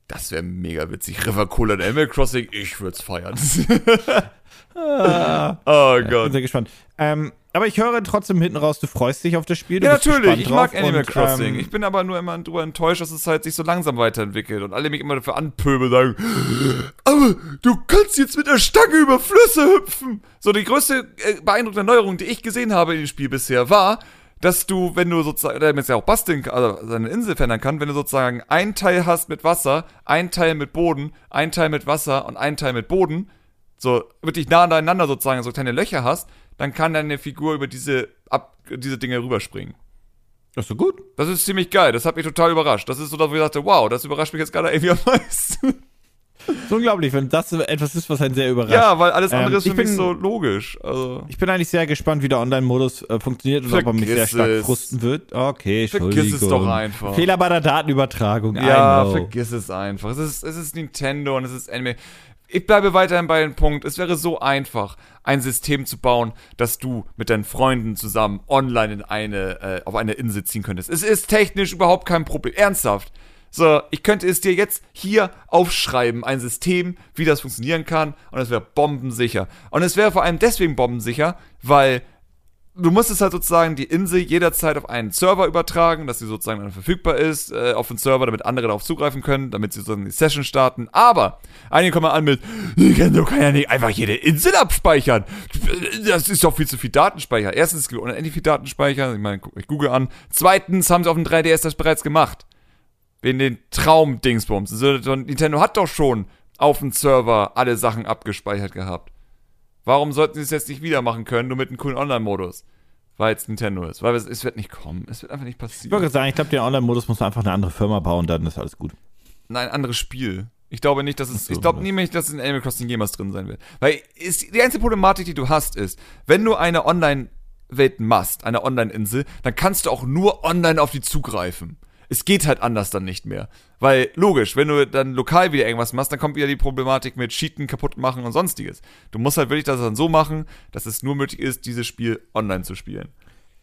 Das wäre mega witzig. River Cola in Animal Crossing, ich würde es feiern. Ah. oh Gott. Ich bin sehr gespannt. Ähm, aber ich höre trotzdem hinten raus, du freust dich auf das Spiel. ja, natürlich. Ich mag Animal und, Crossing. Ähm, ich bin aber nur immer drüber enttäuscht, dass es halt sich so langsam weiterentwickelt und alle mich immer dafür anpöbeln sagen, aber du kannst jetzt mit der Stange über Flüsse hüpfen. So, die größte äh, beeindruckende Neuerung, die ich gesehen habe in dem Spiel bisher, war, dass du, wenn du sozusagen, der jetzt ja auch basteln, also seine Insel verändern kann, wenn du sozusagen einen Teil hast mit Wasser, einen Teil mit Boden, einen Teil mit Wasser und einen Teil mit Boden, so wirklich nah aneinander sozusagen so kleine Löcher hast, dann kann deine Figur über diese, ab, diese Dinge rüberspringen. Das ist so gut. Das ist ziemlich geil. Das hat mich total überrascht. Das ist so, dass ich dachte, wow, das überrascht mich jetzt gerade irgendwie am meisten. So unglaublich, wenn das etwas ist, was einen sehr überrascht. Ja, weil alles andere ähm, ist für mich so logisch. Also. Ich bin eigentlich sehr gespannt, wie der Online-Modus äh, funktioniert und Vergiss ob er mich sehr stark es. frusten wird. Okay, Vergiss es doch einfach. Fehler bei der Datenübertragung. Ja, vergiss es einfach. Es ist, es ist Nintendo und es ist Anime ich bleibe weiterhin bei dem Punkt, es wäre so einfach, ein System zu bauen, dass du mit deinen Freunden zusammen online in eine, äh, auf eine Insel ziehen könntest. Es ist technisch überhaupt kein Problem. Ernsthaft. So, ich könnte es dir jetzt hier aufschreiben, ein System, wie das funktionieren kann, und es wäre bombensicher. Und es wäre vor allem deswegen bombensicher, weil du musstest halt sozusagen die Insel jederzeit auf einen Server übertragen, dass sie sozusagen dann verfügbar ist äh, auf den Server, damit andere darauf zugreifen können, damit sie sozusagen die Session starten. Aber einige kommen an mit, du kannst ja nicht einfach jede Insel abspeichern. Das ist doch viel zu viel Datenspeicher. Erstens, es gibt unendlich viel Datenspeicher. Ich meine, euch Google an. Zweitens haben sie auf dem 3DS das bereits gemacht. Wegen den Traum-Dingsbums. Nintendo hat doch schon auf dem Server alle Sachen abgespeichert gehabt. Warum sollten sie es jetzt nicht wieder machen können, nur mit einem coolen Online-Modus? Weil es Nintendo ist. Weil es, es, wird nicht kommen. Es wird einfach nicht passieren. Ich wollte sagen, ich glaube, den Online-Modus muss einfach eine andere Firma bauen, dann ist alles gut. Nein, ein anderes Spiel. Ich glaube nicht, dass es. So, ich glaube nicht, dass es in Animal Crossing jemals drin sein wird. Weil ist, die einzige Problematik, die du hast, ist, wenn du eine Online-Welt machst, eine Online-Insel, dann kannst du auch nur online auf die zugreifen es geht halt anders dann nicht mehr. Weil, logisch, wenn du dann lokal wieder irgendwas machst, dann kommt wieder die Problematik mit Cheaten, kaputt machen und sonstiges. Du musst halt wirklich das dann so machen, dass es nur möglich ist, dieses Spiel online zu spielen.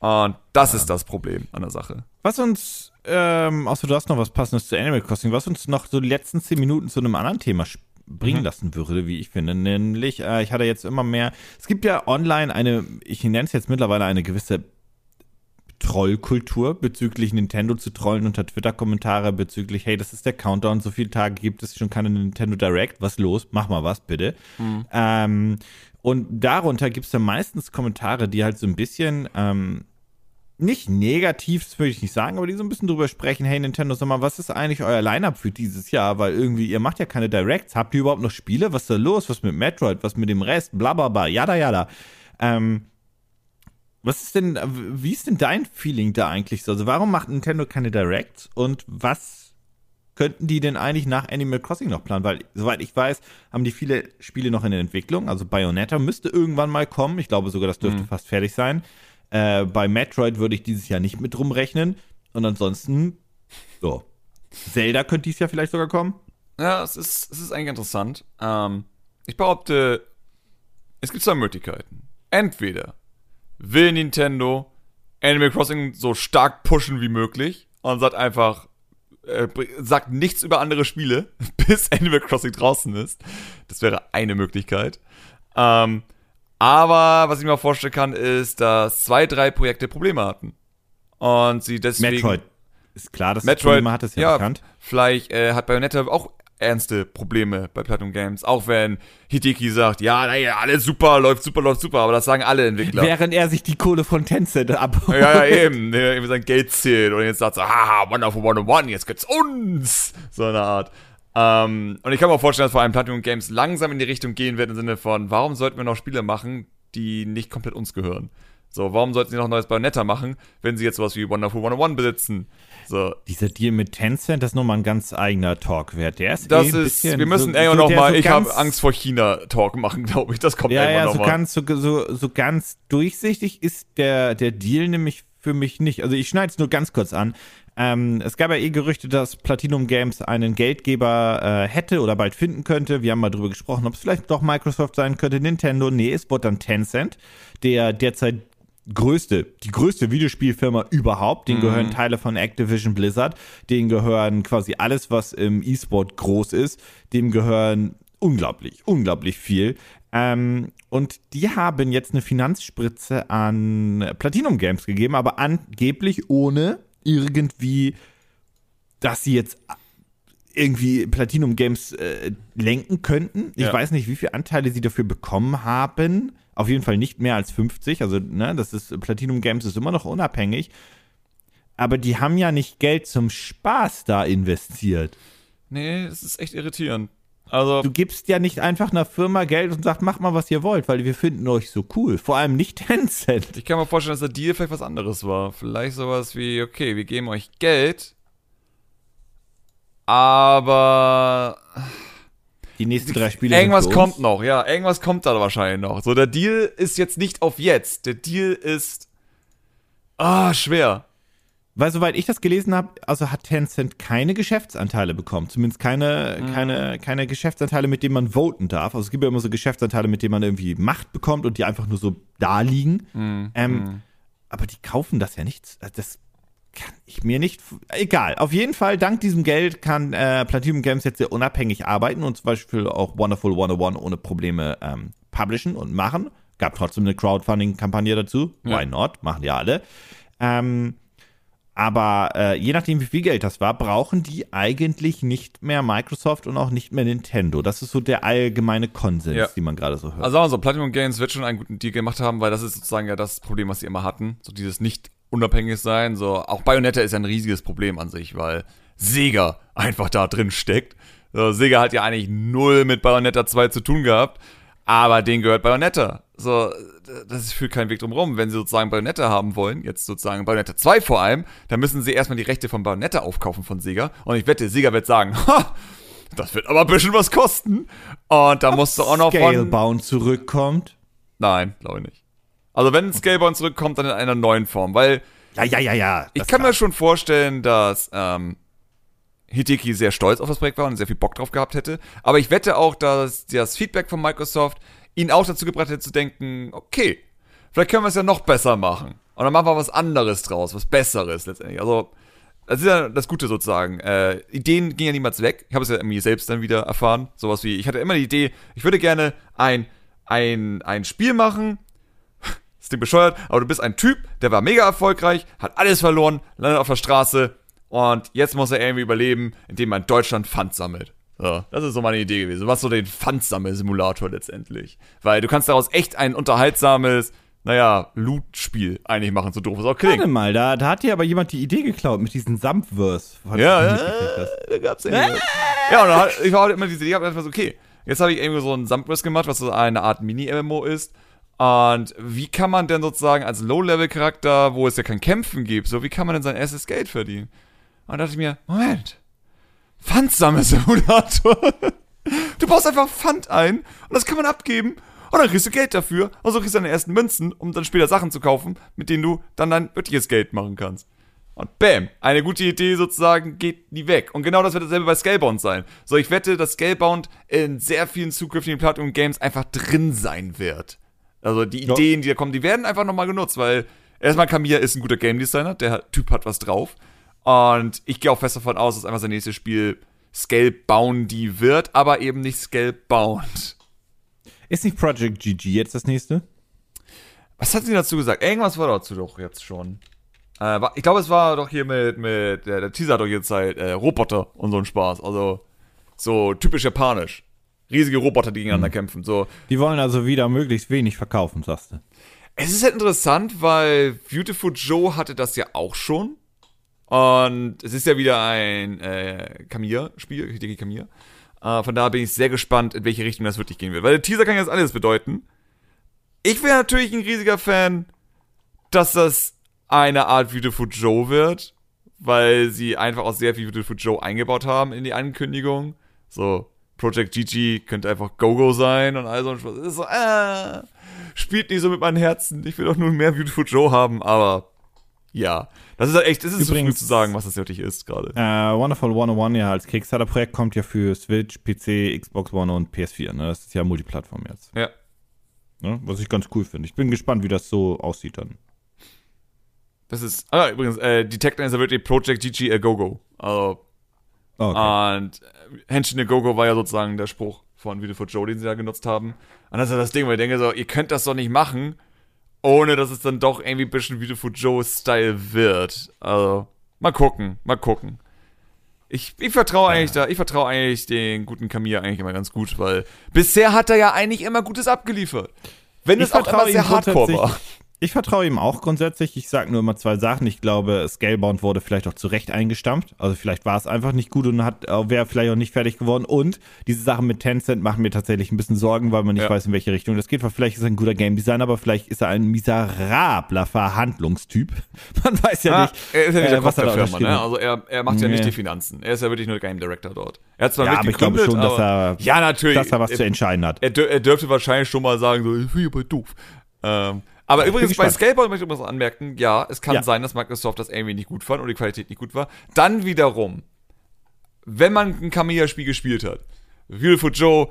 Und das ja. ist das Problem an der Sache. Was uns, ähm, außer du hast noch was Passendes zu Animal Crossing, was uns noch so die letzten zehn Minuten zu einem anderen Thema bringen mhm. lassen würde, wie ich finde. Nämlich, äh, ich hatte jetzt immer mehr, es gibt ja online eine, ich nenne es jetzt mittlerweile eine gewisse Trollkultur bezüglich Nintendo zu trollen unter Twitter-Kommentare bezüglich, hey, das ist der Countdown, so viele Tage gibt es schon keine Nintendo Direct, was los? Mach mal was, bitte. Mhm. Ähm, und darunter gibt es dann meistens Kommentare, die halt so ein bisschen ähm, nicht negativ, das würde ich nicht sagen, aber die so ein bisschen drüber sprechen, hey Nintendo, sag mal, was ist eigentlich euer Line-Up für dieses Jahr? Weil irgendwie, ihr macht ja keine Directs, habt ihr überhaupt noch Spiele? Was ist da los? Was mit Metroid? Was mit dem Rest? Blablabla, yada yada. Ähm, was ist denn, wie ist denn dein Feeling da eigentlich so? Also warum macht Nintendo keine Directs und was könnten die denn eigentlich nach Animal Crossing noch planen? Weil, soweit ich weiß, haben die viele Spiele noch in der Entwicklung. Also Bayonetta müsste irgendwann mal kommen. Ich glaube sogar, das dürfte mhm. fast fertig sein. Äh, bei Metroid würde ich dieses Jahr nicht mit rumrechnen. Und ansonsten, so. Zelda könnte dieses Jahr vielleicht sogar kommen. Ja, es ist, es ist eigentlich interessant. Ähm, ich behaupte, es gibt zwei Möglichkeiten. Entweder will Nintendo Animal Crossing so stark pushen wie möglich und sagt einfach, äh, sagt nichts über andere Spiele, bis Animal Crossing draußen ist. Das wäre eine Möglichkeit. Ähm, aber was ich mir vorstellen kann, ist, dass zwei, drei Projekte Probleme hatten. Und sie deswegen. Metroid. Ist klar, dass Metroid, Probleme hat, ist ja, ja bekannt. Vielleicht äh, hat Bayonetta auch ernste Probleme bei Platinum Games. Auch wenn Hideki sagt, ja, naja, alles super, läuft super, läuft super, aber das sagen alle Entwickler. Während er sich die Kohle von Tencent abholt. Ja, ja, eben. Er irgendwie sein Geld zählt und jetzt sagt so, haha, Wonderful 101, jetzt gibt's uns. So eine Art. Ähm, und ich kann mir auch vorstellen, dass vor allem Platinum Games langsam in die Richtung gehen wird, im Sinne von, warum sollten wir noch Spiele machen, die nicht komplett uns gehören? So, warum sollten sie noch ein neues Bayonetta machen, wenn sie jetzt sowas wie Wonderful 101 besitzen? So. Dieser Deal mit Tencent, das ist nochmal ein ganz eigener Talk wert. Der ist das eh ist, wir müssen so, ey, so, noch mal, so ich habe Angst vor China-Talk machen, glaube ich. Das kommt ja, irgendwann ja, so mal. Ganz, so, so, so ganz durchsichtig ist der, der Deal nämlich für mich nicht. Also ich schneide es nur ganz kurz an. Ähm, es gab ja eh Gerüchte, dass Platinum Games einen Geldgeber äh, hätte oder bald finden könnte. Wir haben mal drüber gesprochen, ob es vielleicht doch Microsoft sein könnte. Nintendo, nee, es wurde dann Tencent, der derzeit größte, die größte Videospielfirma überhaupt. Den mhm. gehören Teile von Activision Blizzard. Denen gehören quasi alles, was im E-Sport groß ist. Dem gehören unglaublich, unglaublich viel. Ähm, und die haben jetzt eine Finanzspritze an Platinum Games gegeben, aber angeblich ohne irgendwie, dass sie jetzt irgendwie Platinum Games äh, lenken könnten. Ich ja. weiß nicht, wie viele Anteile sie dafür bekommen haben. Auf jeden Fall nicht mehr als 50. Also, ne, das ist Platinum Games ist immer noch unabhängig. Aber die haben ja nicht Geld zum Spaß da investiert. Nee, das ist echt irritierend. Also, du gibst ja nicht einfach einer Firma Geld und sagst, macht mal, was ihr wollt, weil wir finden euch so cool. Vor allem nicht Tencent. Ich kann mir vorstellen, dass der Deal vielleicht was anderes war. Vielleicht sowas wie, okay, wir geben euch Geld, aber die nächsten drei Spiele. Irgendwas kommt noch, ja, irgendwas kommt da wahrscheinlich noch. So, der Deal ist jetzt nicht auf jetzt. Der Deal ist ah schwer. Weil soweit ich das gelesen habe, also hat Tencent keine Geschäftsanteile bekommen. Zumindest keine, mhm. keine, keine Geschäftsanteile, mit denen man voten darf. Also es gibt ja immer so Geschäftsanteile, mit denen man irgendwie Macht bekommt und die einfach nur so da liegen. Mhm. Ähm, mhm. Aber die kaufen das ja nicht. Also das kann ich mir nicht. Egal. Auf jeden Fall, dank diesem Geld kann äh, Platinum Games jetzt sehr unabhängig arbeiten und zum Beispiel auch Wonderful 101 ohne Probleme ähm, publishen und machen. Gab trotzdem eine Crowdfunding-Kampagne dazu. Ja. Why not? Machen ja alle. Ähm, aber äh, je nachdem, wie viel Geld das war, brauchen die eigentlich nicht mehr Microsoft und auch nicht mehr Nintendo. Das ist so der allgemeine Konsens, ja. den man gerade so hört. Also sagen wir so, Platinum Games wird schon einen guten Deal gemacht haben, weil das ist sozusagen ja das Problem, was sie immer hatten. So dieses nicht unabhängig sein. So auch Bayonetta ist ja ein riesiges Problem an sich, weil Sega einfach da drin steckt. So, Sega hat ja eigentlich null mit Bayonetta 2 zu tun gehabt, aber denen gehört Bayonetta. So, das führt keinen Weg drum rum. Wenn sie sozusagen Bayonetta haben wollen, jetzt sozusagen Bayonetta 2 vor allem, dann müssen sie erstmal die Rechte von Bayonetta aufkaufen von Sega. Und ich wette, Sega wird sagen, ha, das wird aber ein bisschen was kosten. Und da musst du auch noch Scalebound zurückkommt? Nein, glaube ich nicht. Also wenn Scalebound zurückkommt, dann in einer neuen Form, weil ja, ja, ja, ja. Ich kann mir schon vorstellen, dass ähm, Hideki sehr stolz auf das Projekt war und sehr viel Bock drauf gehabt hätte. Aber ich wette auch, dass das Feedback von Microsoft ihn auch dazu gebracht hätte zu denken, okay, vielleicht können wir es ja noch besser machen. Und dann machen wir was anderes draus, was Besseres letztendlich. Also, das ist ja das Gute sozusagen. Äh, Ideen gingen ja niemals weg. Ich habe es ja irgendwie selbst dann wieder erfahren. Sowas wie, ich hatte immer die Idee, ich würde gerne ein, ein, ein Spiel machen. Ding bescheuert, aber du bist ein Typ, der war mega erfolgreich, hat alles verloren, landet auf der Straße und jetzt muss er irgendwie überleben, indem er in Deutschland Pfand sammelt. So, das ist so meine Idee gewesen. Was so den Pfandsammel-Simulator letztendlich. Weil du kannst daraus echt ein unterhaltsames naja, Loot-Spiel eigentlich machen, so doof es auch klingt. Warte mal, da, da hat dir aber jemand die Idee geklaut mit diesen Sampfwürst. Ja, ja, da gab's ja. Äh? Ja, und dann hat, ich war halt immer diese Idee, ich hab so, okay, jetzt habe ich irgendwie so einen Sampfwürst gemacht, was so eine Art Mini-MMO ist. Und wie kann man denn sozusagen als Low-Level-Charakter, wo es ja kein Kämpfen gibt, so wie kann man denn sein erstes Geld verdienen? Und da dachte ich mir, Moment, Pfandsammelsimulator. Du baust einfach Pfand ein und das kann man abgeben und dann kriegst du Geld dafür und so kriegst du deine ersten Münzen, um dann später Sachen zu kaufen, mit denen du dann dein wirkliches Geld machen kannst. Und bam, eine gute Idee sozusagen geht nie weg. Und genau das wird dasselbe bei Scalebound sein. So, ich wette, dass Scalebound in sehr vielen zukünftigen Platinum-Games einfach drin sein wird. Also die ja. Ideen, die da kommen, die werden einfach nochmal genutzt, weil erstmal Kamiya ist ein guter Game Designer, der Typ hat was drauf. Und ich gehe auch fest davon aus, dass einfach sein nächstes Spiel Scaleboundy wird, aber eben nicht Scalebound. Ist nicht Project GG jetzt das nächste? Was hat sie dazu gesagt? Irgendwas war dazu doch jetzt schon. Äh, ich glaube, es war doch hier mit, mit der, der Teaser hat doch jetzt halt äh, Roboter und so ein Spaß. Also so typisch japanisch. Riesige Roboter, die gegeneinander hm. kämpfen. So. Die wollen also wieder möglichst wenig verkaufen, sagst du. Es ist halt interessant, weil Beautiful Joe hatte das ja auch schon. Und es ist ja wieder ein äh, Kamiya-Spiel, Hideki Kamiya. Äh, von daher bin ich sehr gespannt, in welche Richtung das wirklich gehen wird. Weil der Teaser kann jetzt alles bedeuten. Ich wäre natürlich ein riesiger Fan, dass das eine Art Beautiful Joe wird, weil sie einfach auch sehr viel Beautiful Joe eingebaut haben in die Ankündigung. So, Project GG könnte einfach Go-Go sein und all so ein Spaß. ist so, äh, spielt nicht so mit meinem Herzen. Ich will doch nur mehr Beautiful Joe haben, aber ja. Das ist halt echt, das ist Übrigens, zu sagen, was das wirklich ist gerade. Äh, Wonderful 101 ja als Kickstarter-Projekt kommt ja für Switch, PC, Xbox One und PS4. Ne? Das ist ja Multiplattform jetzt. Ja. Ne? Was ich ganz cool finde. Ich bin gespannt, wie das so aussieht dann. Das ist, ah, übrigens, äh, die Tagline ist ja wirklich Project GG a Go-Go. Also, okay. Und äh, Henshin a Go-Go war ja sozusagen der Spruch von Beautiful Joe, den sie da genutzt haben. Und das ist ja das Ding, weil ich denke so, ihr könnt das doch nicht machen, ohne dass es dann doch irgendwie ein bisschen Beautiful Joe-Style wird. Also, mal gucken, mal gucken. Ich, ich vertraue eigentlich da, ich vertraue eigentlich den guten Kamiya eigentlich immer ganz gut, weil bisher hat er ja eigentlich immer Gutes abgeliefert. Wenn ich es auch immer sehr hardcore war. Ich vertraue ihm auch grundsätzlich. Ich sage nur immer zwei Sachen. Ich glaube, Scalebound wurde vielleicht auch zu Recht eingestampft. Also vielleicht war es einfach nicht gut und hat äh, wäre vielleicht auch nicht fertig geworden. Und diese Sachen mit Tencent machen mir tatsächlich ein bisschen Sorgen, weil man nicht ja. weiß, in welche Richtung das geht. Weil vielleicht ist er ein guter Game Designer, aber vielleicht ist er ein miserabler Verhandlungstyp. Man weiß ja, ja nicht. Er ist ja nicht äh, der Kopf der Firma, ne? Also er, er macht nee. ja nicht die Finanzen. Er ist ja wirklich nur Game Director dort. Er hat zwar ja, aber ich glaube schon, dass er, ja, natürlich, dass er was er, zu entscheiden hat. Er, er, dürfte wahrscheinlich schon mal sagen, so, ich bin doof. Ähm, aber übrigens bei Skateboard möchte ich übrigens anmerken, ja, es kann ja. sein, dass Microsoft das irgendwie nicht gut fand und die Qualität nicht gut war. Dann wiederum, wenn man ein Kamiya-Spiel gespielt hat, Beautiful Joe,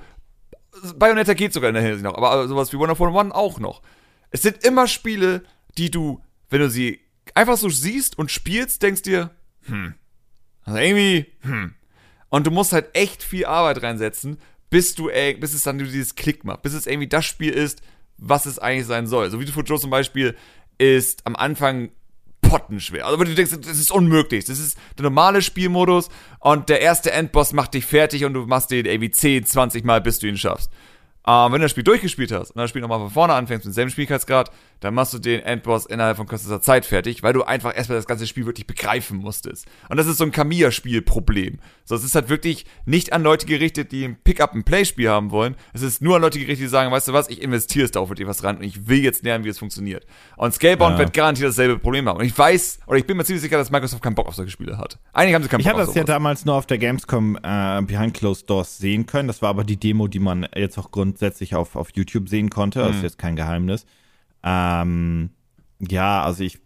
Bayonetta geht sogar in der Hinsicht noch, aber sowas wie Wonderful One auch noch. Es sind immer Spiele, die du, wenn du sie einfach so siehst und spielst, denkst dir, hm, also irgendwie, hm. Und du musst halt echt viel Arbeit reinsetzen, bis du, bis es dann dieses Klick macht, bis es irgendwie das Spiel ist, was es eigentlich sein soll. So Beautiful Joe zum Beispiel ist am Anfang pottenschwer. Also wenn du denkst, das ist unmöglich. Das ist der normale Spielmodus und der erste Endboss macht dich fertig und du machst den irgendwie 10, 20 Mal, bis du ihn schaffst. Ähm, wenn du das Spiel durchgespielt hast und das Spiel nochmal von vorne anfängst mit demselben Schwierigkeitsgrad, dann machst du den Endboss innerhalb von kürzester Zeit fertig, weil du einfach erstmal das ganze Spiel wirklich begreifen musstest. Und das ist so ein Kamiya-Spiel-Problem. So, es ist halt wirklich nicht an Leute gerichtet, die ein Pick-up-and-Play-Spiel haben wollen. Es ist nur an Leute gerichtet, die sagen, weißt du was, ich investiere es da auch wirklich was ran und ich will jetzt lernen, wie es funktioniert. Und Scalebound ja. wird garantiert dasselbe Problem haben. Und ich weiß, oder ich bin mir ziemlich sicher, dass Microsoft keinen Bock auf solche Spiele hat. Eigentlich haben sie keinen ich Bock Ich hatte das ja damals nur auf der Gamescom äh, Behind Closed Doors sehen können. Das war aber die Demo, die man jetzt auch grundsätzlich auf, auf YouTube sehen konnte. Das ist mhm. jetzt kein Geheimnis. Ähm, ja, also ich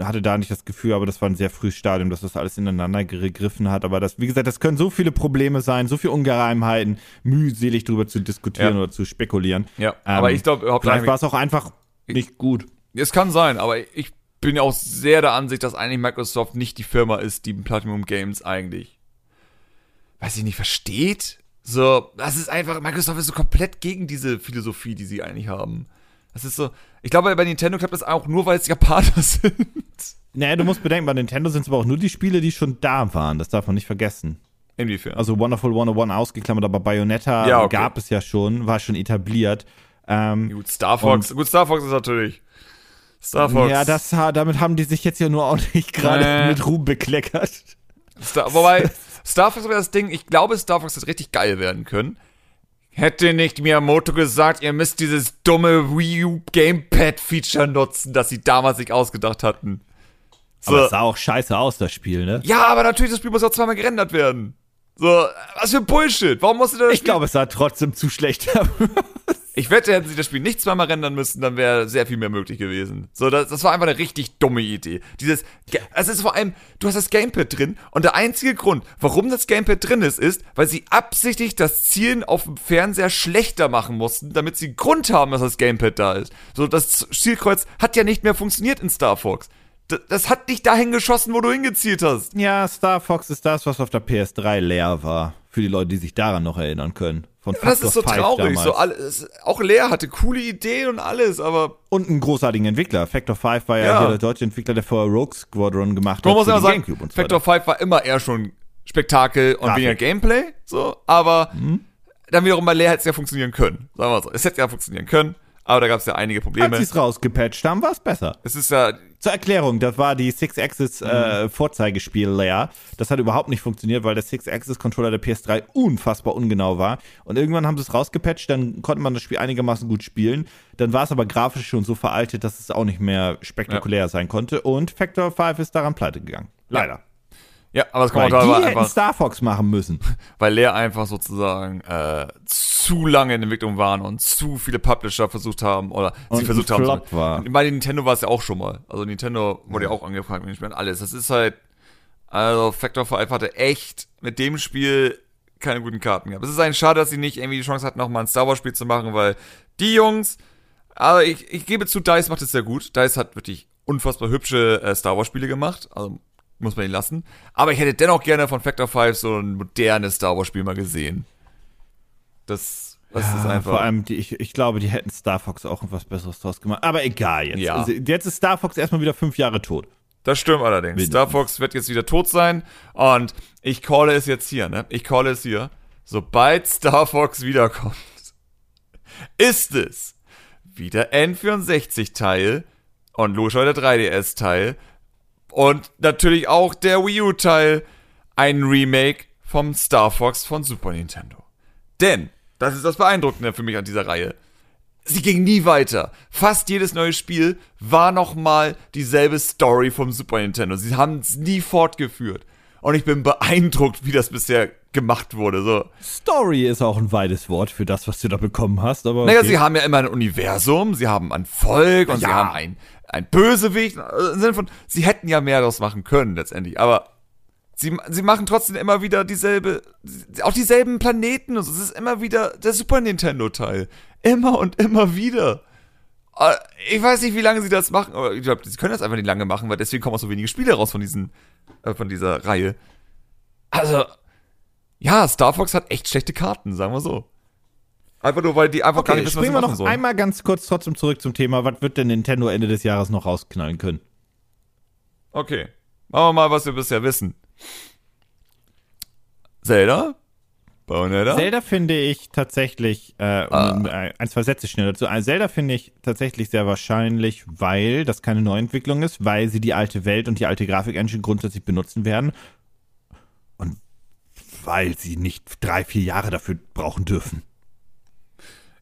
hatte da nicht das Gefühl, aber das war ein sehr frühes Stadium, dass das alles ineinander gegriffen hat. Aber das, wie gesagt, das können so viele Probleme sein, so viele Ungereimheiten, mühselig darüber zu diskutieren ja. oder zu spekulieren. Ja, ähm, aber ich glaube, vielleicht war es auch einfach nicht gut. Es kann sein, aber ich bin ja auch sehr der Ansicht, dass eigentlich Microsoft nicht die Firma ist, die Platinum Games eigentlich, weiß ich nicht, versteht. So, das ist einfach, Microsoft ist so komplett gegen diese Philosophie, die sie eigentlich haben. Das ist so, ich glaube, bei Nintendo klappt das auch nur, weil es Japaner sind. Naja, du musst bedenken, bei Nintendo sind es aber auch nur die Spiele, die schon da waren. Das darf man nicht vergessen. Inwiefern? Also Wonderful 101 ausgeklammert, aber Bayonetta ja, okay. gab es ja schon, war schon etabliert. Ähm, gut, Star Fox. Gut, Star Fox ist natürlich. Star Fox. Ja, das, damit haben die sich jetzt ja nur auch nicht gerade äh. mit Ruhm bekleckert. Star, wobei, Star Fox wäre das Ding, ich glaube, Star Fox hätte richtig geil werden können. Hätte nicht Miyamoto gesagt, ihr müsst dieses dumme Wii U Gamepad-Feature nutzen, das sie damals sich ausgedacht hatten. So. Aber es sah auch scheiße aus, das Spiel, ne? Ja, aber natürlich, das Spiel muss auch zweimal gerendert werden. So, was für Bullshit. Warum musste das Ich glaube, es sah trotzdem zu schlecht aus. Ich wette, hätten sie das Spiel nicht zweimal rendern müssen, dann wäre sehr viel mehr möglich gewesen. So, das, das war einfach eine richtig dumme Idee. Dieses, es ist vor allem, du hast das Gamepad drin und der einzige Grund, warum das Gamepad drin ist, ist, weil sie absichtlich das Zielen auf dem Fernseher schlechter machen mussten, damit sie Grund haben, dass das Gamepad da ist. So, das Zielkreuz hat ja nicht mehr funktioniert in Star Fox. Das, das hat nicht dahin geschossen, wo du hingezielt hast. Ja, Star Fox ist das, was auf der PS3 leer war. Für die Leute, die sich daran noch erinnern können. Von Factor das ist so traurig. So alles, auch Leer hatte coole Ideen und alles, aber. Und einen großartigen Entwickler. Factor 5 war ja, ja. der deutsche Entwickler, der vorher Rogue Squadron gemacht Man hat. Man muss ja sagen, so Factor 5 war immer eher schon Spektakel und Grafik. weniger Gameplay. So, aber mhm. dann wiederum bei Leer hätte es ja funktionieren können. Sagen wir so. Es hätte ja funktionieren können. Aber da gab es ja einige Probleme. Als sie es rausgepatcht haben, war es besser. Es ist ja. Zur Erklärung, das war die Six-Axis-Vorzeigespiel-Layer. Äh, das hat überhaupt nicht funktioniert, weil der Six-Axis-Controller der PS3 unfassbar ungenau war. Und irgendwann haben sie es rausgepatcht, dann konnte man das Spiel einigermaßen gut spielen. Dann war es aber grafisch schon so veraltet, dass es auch nicht mehr spektakulär ja. sein konnte. Und Factor 5 ist daran pleite gegangen. Leider. Ja. Ja, aber das Kommentar weil die war einfach, Star Fox machen müssen. Weil Leer einfach sozusagen äh, zu lange in Entwicklung waren und zu viele Publisher versucht haben oder und sie versucht haben. Flop war. Bei Nintendo war es ja auch schon mal. Also Nintendo wurde ja, auch angefragt, meine alles. Das ist halt also Factor 5 hatte echt mit dem Spiel keine guten Karten gehabt. Es ist ein Schade, dass sie nicht irgendwie die Chance hatten, nochmal ein Star Wars Spiel zu machen, weil die Jungs, aber ich, ich gebe zu, DICE macht es sehr gut. DICE hat wirklich unfassbar hübsche äh, Star Wars Spiele gemacht. Also muss man ihn lassen. Aber ich hätte dennoch gerne von Factor 5 so ein modernes Star Wars Spiel mal gesehen. Das, das ja, ist einfach. Vor allem, die, ich, ich glaube, die hätten Star Fox auch was Besseres draus gemacht. Aber egal jetzt. Ja. Also, jetzt ist Star Fox erstmal wieder fünf Jahre tot. Das stimmt allerdings. Mindestens. Star Fox wird jetzt wieder tot sein. Und ich calle es jetzt hier, ne? Ich calle es hier. Sobald Star Fox wiederkommt, ist es wieder N64-Teil und logischerweise der 3DS-Teil und natürlich auch der Wii U-Teil ein Remake vom Star Fox von Super Nintendo. Denn, das ist das Beeindruckende für mich an dieser Reihe. Sie ging nie weiter. Fast jedes neue Spiel war nochmal dieselbe Story vom Super Nintendo. Sie haben es nie fortgeführt. Und ich bin beeindruckt, wie das bisher gemacht wurde. So. Story ist auch ein weites Wort für das, was du da bekommen hast. Aber okay. Naja, sie haben ja immer ein Universum, sie haben ein Volk und ja. sie haben ein, ein Bösewicht. Im Sinne von, sie hätten ja mehr daraus machen können letztendlich, aber sie, sie machen trotzdem immer wieder dieselbe, auch dieselben Planeten und so. Es ist immer wieder der Super Nintendo-Teil. Immer und immer wieder. Äh, ich weiß nicht, wie lange sie das machen, aber ich glaube, sie können das einfach nicht lange machen, weil deswegen kommen auch so wenige Spiele raus von diesen, äh, von dieser Reihe. Also, ja, Star Fox hat echt schlechte Karten, sagen wir so. Einfach nur, weil die einfach okay, gar nicht wissen, was sie wir noch sollen. einmal ganz kurz trotzdem zurück zum Thema. Was wird denn Nintendo Ende des Jahres noch rausknallen können? Okay. Machen wir mal, was wir bisher wissen. Zelda? Bayonetta? Zelda finde ich tatsächlich, äh, ah. Äh, ein, zwei Sätze schnell dazu. Also Zelda finde ich tatsächlich sehr wahrscheinlich, weil das keine Neuentwicklung ist, weil sie die alte Welt und die alte Grafik-Engine grundsätzlich benutzen werden. Weil sie nicht drei, vier Jahre dafür brauchen dürfen.